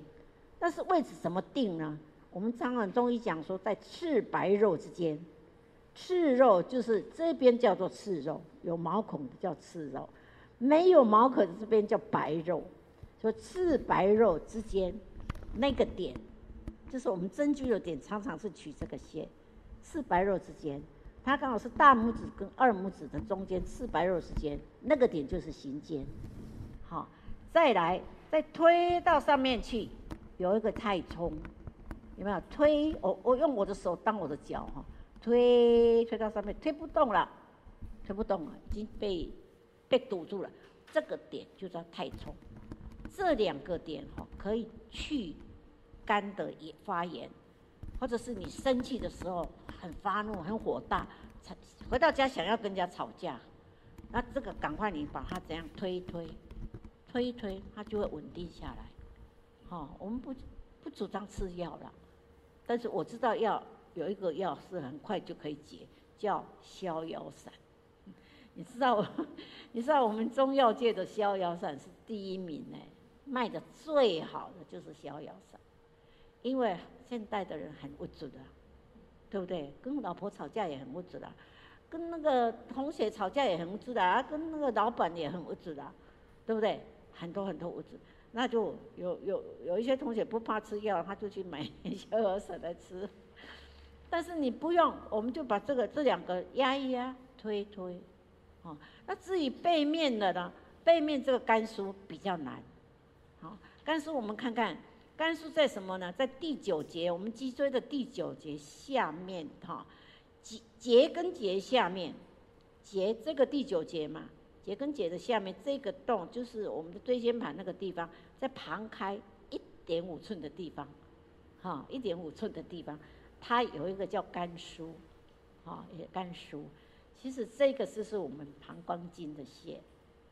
S1: 但是位置怎么定呢？我们常常中医讲说，在赤白肉之间。赤肉就是这边叫做赤肉，有毛孔的叫赤肉，没有毛孔的这边叫白肉。说赤白肉之间那个点，就是我们针灸的点，常常是取这个穴。赤白肉之间，它刚好是大拇指跟二拇指的中间，赤白肉之间那个点就是行间。好，再来再推到上面去，有一个太冲，有没有？推我我用我的手当我的脚哈，推推到上面，推不动了，推不动了，已经被被堵住了。这个点就叫太冲。这两个点哈，可以去肝的也发炎，或者是你生气的时候很发怒、很火大，回到家想要跟人家吵架，那这个赶快你把它怎样推一推，推一推，它就会稳定下来。好，我们不不主张吃药了，但是我知道药有一个药是很快就可以解，叫逍遥散。你知道，[LAUGHS] 你知道我们中药界的逍遥散是第一名呢。卖的最好的就是逍遥散，因为现代的人很物质的，对不对？跟老婆吵架也很物质的，跟那个同学吵架也很物质的，啊，跟那个老板也很物质的，对不对？很多很多物质，那就有有有一些同学不怕吃药，他就去买逍遥散来吃。但是你不用，我们就把这个这两个压一压，推一推，哦，那至于背面的呢？背面这个肝腧比较难。好，肝腧我们看看，肝腧在什么呢？在第九节，我们脊椎的第九节下面，哈，节节跟节下面，节这个第九节嘛，节跟节的下面这个洞，就是我们的椎间盘那个地方，在旁开一点五寸的地方，哈，一点五寸的地方，它有一个叫肝腧，哈，也肝腧，其实这个是是我们膀胱经的穴，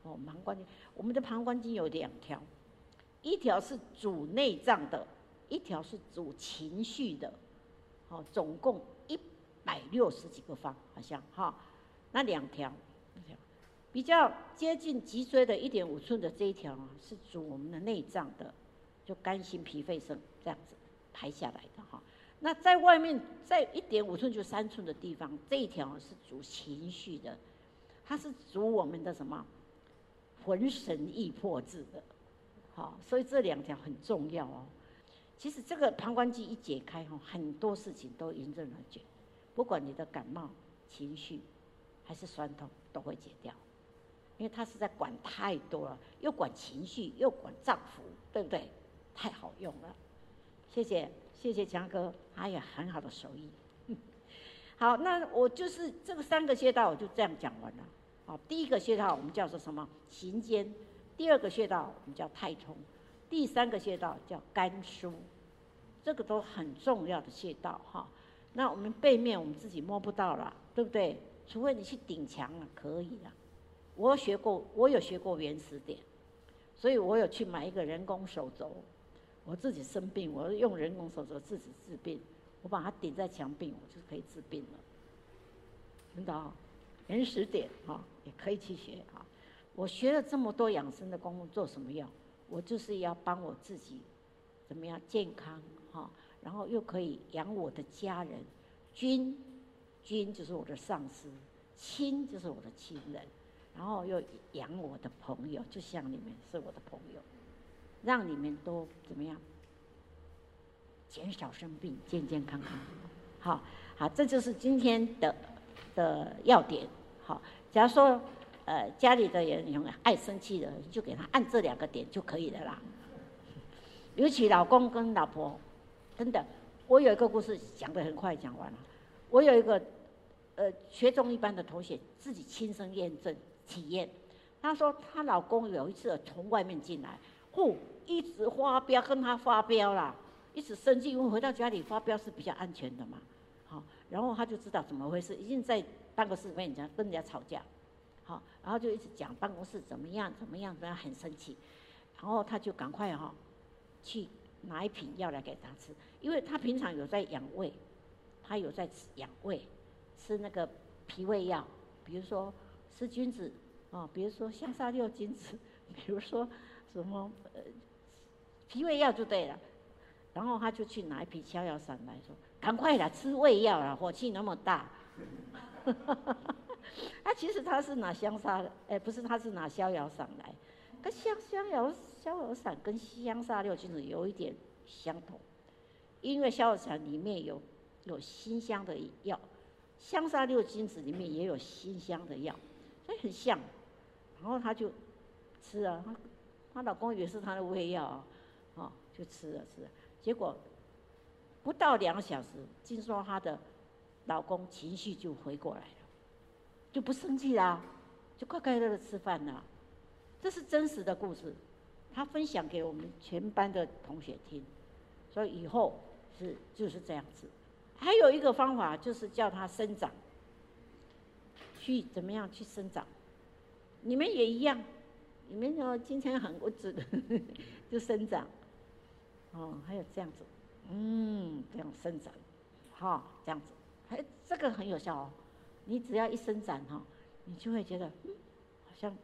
S1: 哦，膀胱经，我们的膀胱经有两条，一条是主内脏的，一条是主情绪的，哦，总共一百六十几个方，好像哈、那两条，比较接近脊椎的一点五寸的这一条啊，是主我们的内脏的，就肝心脾肺肾这样子排下来的哈。那在外面，在一点五寸就三寸的地方，这一条是主情绪的，它是主我们的什么？魂神意魄志的，好，所以这两条很重要哦。其实这个膀胱经一解开哈，很多事情都迎刃而解，不管你的感冒、情绪还是酸痛，都会解掉。因为他是在管太多了，又管情绪，又管脏腑，对不对？太好用了，谢谢谢谢强哥，他有很好的手艺。好，那我就是这个三个穴道，我就这样讲完了。好，第一个穴道我们叫做什么？行间。第二个穴道我们叫太冲。第三个穴道叫肝腧。这个都很重要的穴道哈。那我们背面我们自己摸不到了，对不对？除非你去顶墙了，可以了。我学过，我有学过原始点，所以我有去买一个人工手肘。我自己生病，我用人工手肘自己治病，我把它顶在墙壁，我就可以治病了。真的啊，原始点哈也可以去学。我学了这么多养生的功夫，做什么用？我就是要帮我自己怎么样健康哈，然后又可以养我的家人。君，君就是我的上司；亲就是我的亲人。然后又养我的朋友，就像你们是我的朋友，让你们都怎么样？减少生病，健健康康。好，好，这就是今天的的要点。好，假如说呃家里的人有爱生气的，就给他按这两个点就可以了啦。尤其老公跟老婆，真的，我有一个故事讲得很快，讲完了。我有一个呃学中医班的同学，自己亲身验证。体验，她说她老公有一次从外面进来，呼，一直发飙，跟他发飙啦，一直生气，因为回到家里发飙是比较安全的嘛，好，然后她就知道怎么回事，已经在办公室跟人家跟人家吵架，好，然后就一直讲办公室怎么样怎么样怎么样，很生气，然后他就赶快哈，去拿一瓶药来给他吃，因为他平常有在养胃，他有在吃养胃，吃那个脾胃药，比如说。吃君子，啊，比如说香砂六君子，比如说什么呃脾胃药就对了，然后他就去拿一瓶逍遥散来说，赶快来吃胃药了，火气那么大。啊，其实他是拿香砂，哎，不是，他是拿逍遥散来，跟香逍遥逍遥散跟香砂六君子有一点相同，因为逍遥散里面有有辛香的药，香砂六君子里面也有辛香的药。所以很像，然后她就吃啊，她她老公也是她的胃药啊，哦，就吃了吃了，结果不到两小时，听说她的老公情绪就回过来了，就不生气啦，就快快乐乐吃饭啦，这是真实的故事，他分享给我们全班的同学听，所以以后是就是这样子，还有一个方法就是叫他生长。去怎么样去生长？你们也一样，你们要今天很物质的 [LAUGHS] 就生长，哦，还有这样子，嗯，这样生长，哈、这样子，还这个很有效哦。你只要一伸展哈，你就会觉得，嗯，好像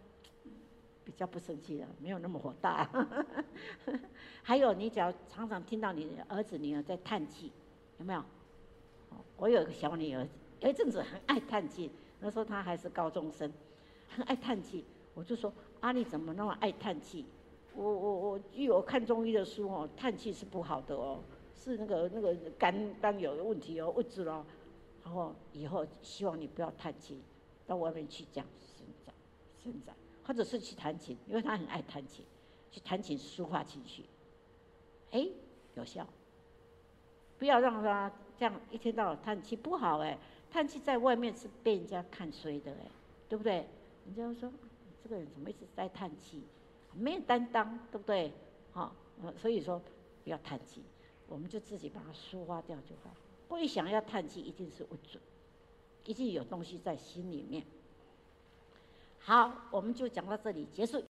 S1: 比较不生气了，没有那么火大。[LAUGHS] 还有，你只要常常听到你的儿子女儿在叹气，有没有？我有一个小女儿，有一阵子很爱叹气。那时候她还是高中生，很爱叹气。我就说：“阿丽怎么那么爱叹气？”我我我，据我看中医的书哦，叹气是不好的哦，是那个那个肝肝有问题哦，物质咯。然后以后希望你不要叹气，到外面去这样生长生长，或者是去弹琴，因为他很爱弹琴，去弹琴抒发情绪。哎，有效。不要让他这样一天到晚叹气，不好哎。叹气在外面是被人家看衰的哎，对不对？人家说这个人怎么一直在叹气，没有担当，对不对？好，所以说不要叹气，我们就自己把它抒发掉就好。会想要叹气，一定是不准，一定有东西在心里面。好，我们就讲到这里结束。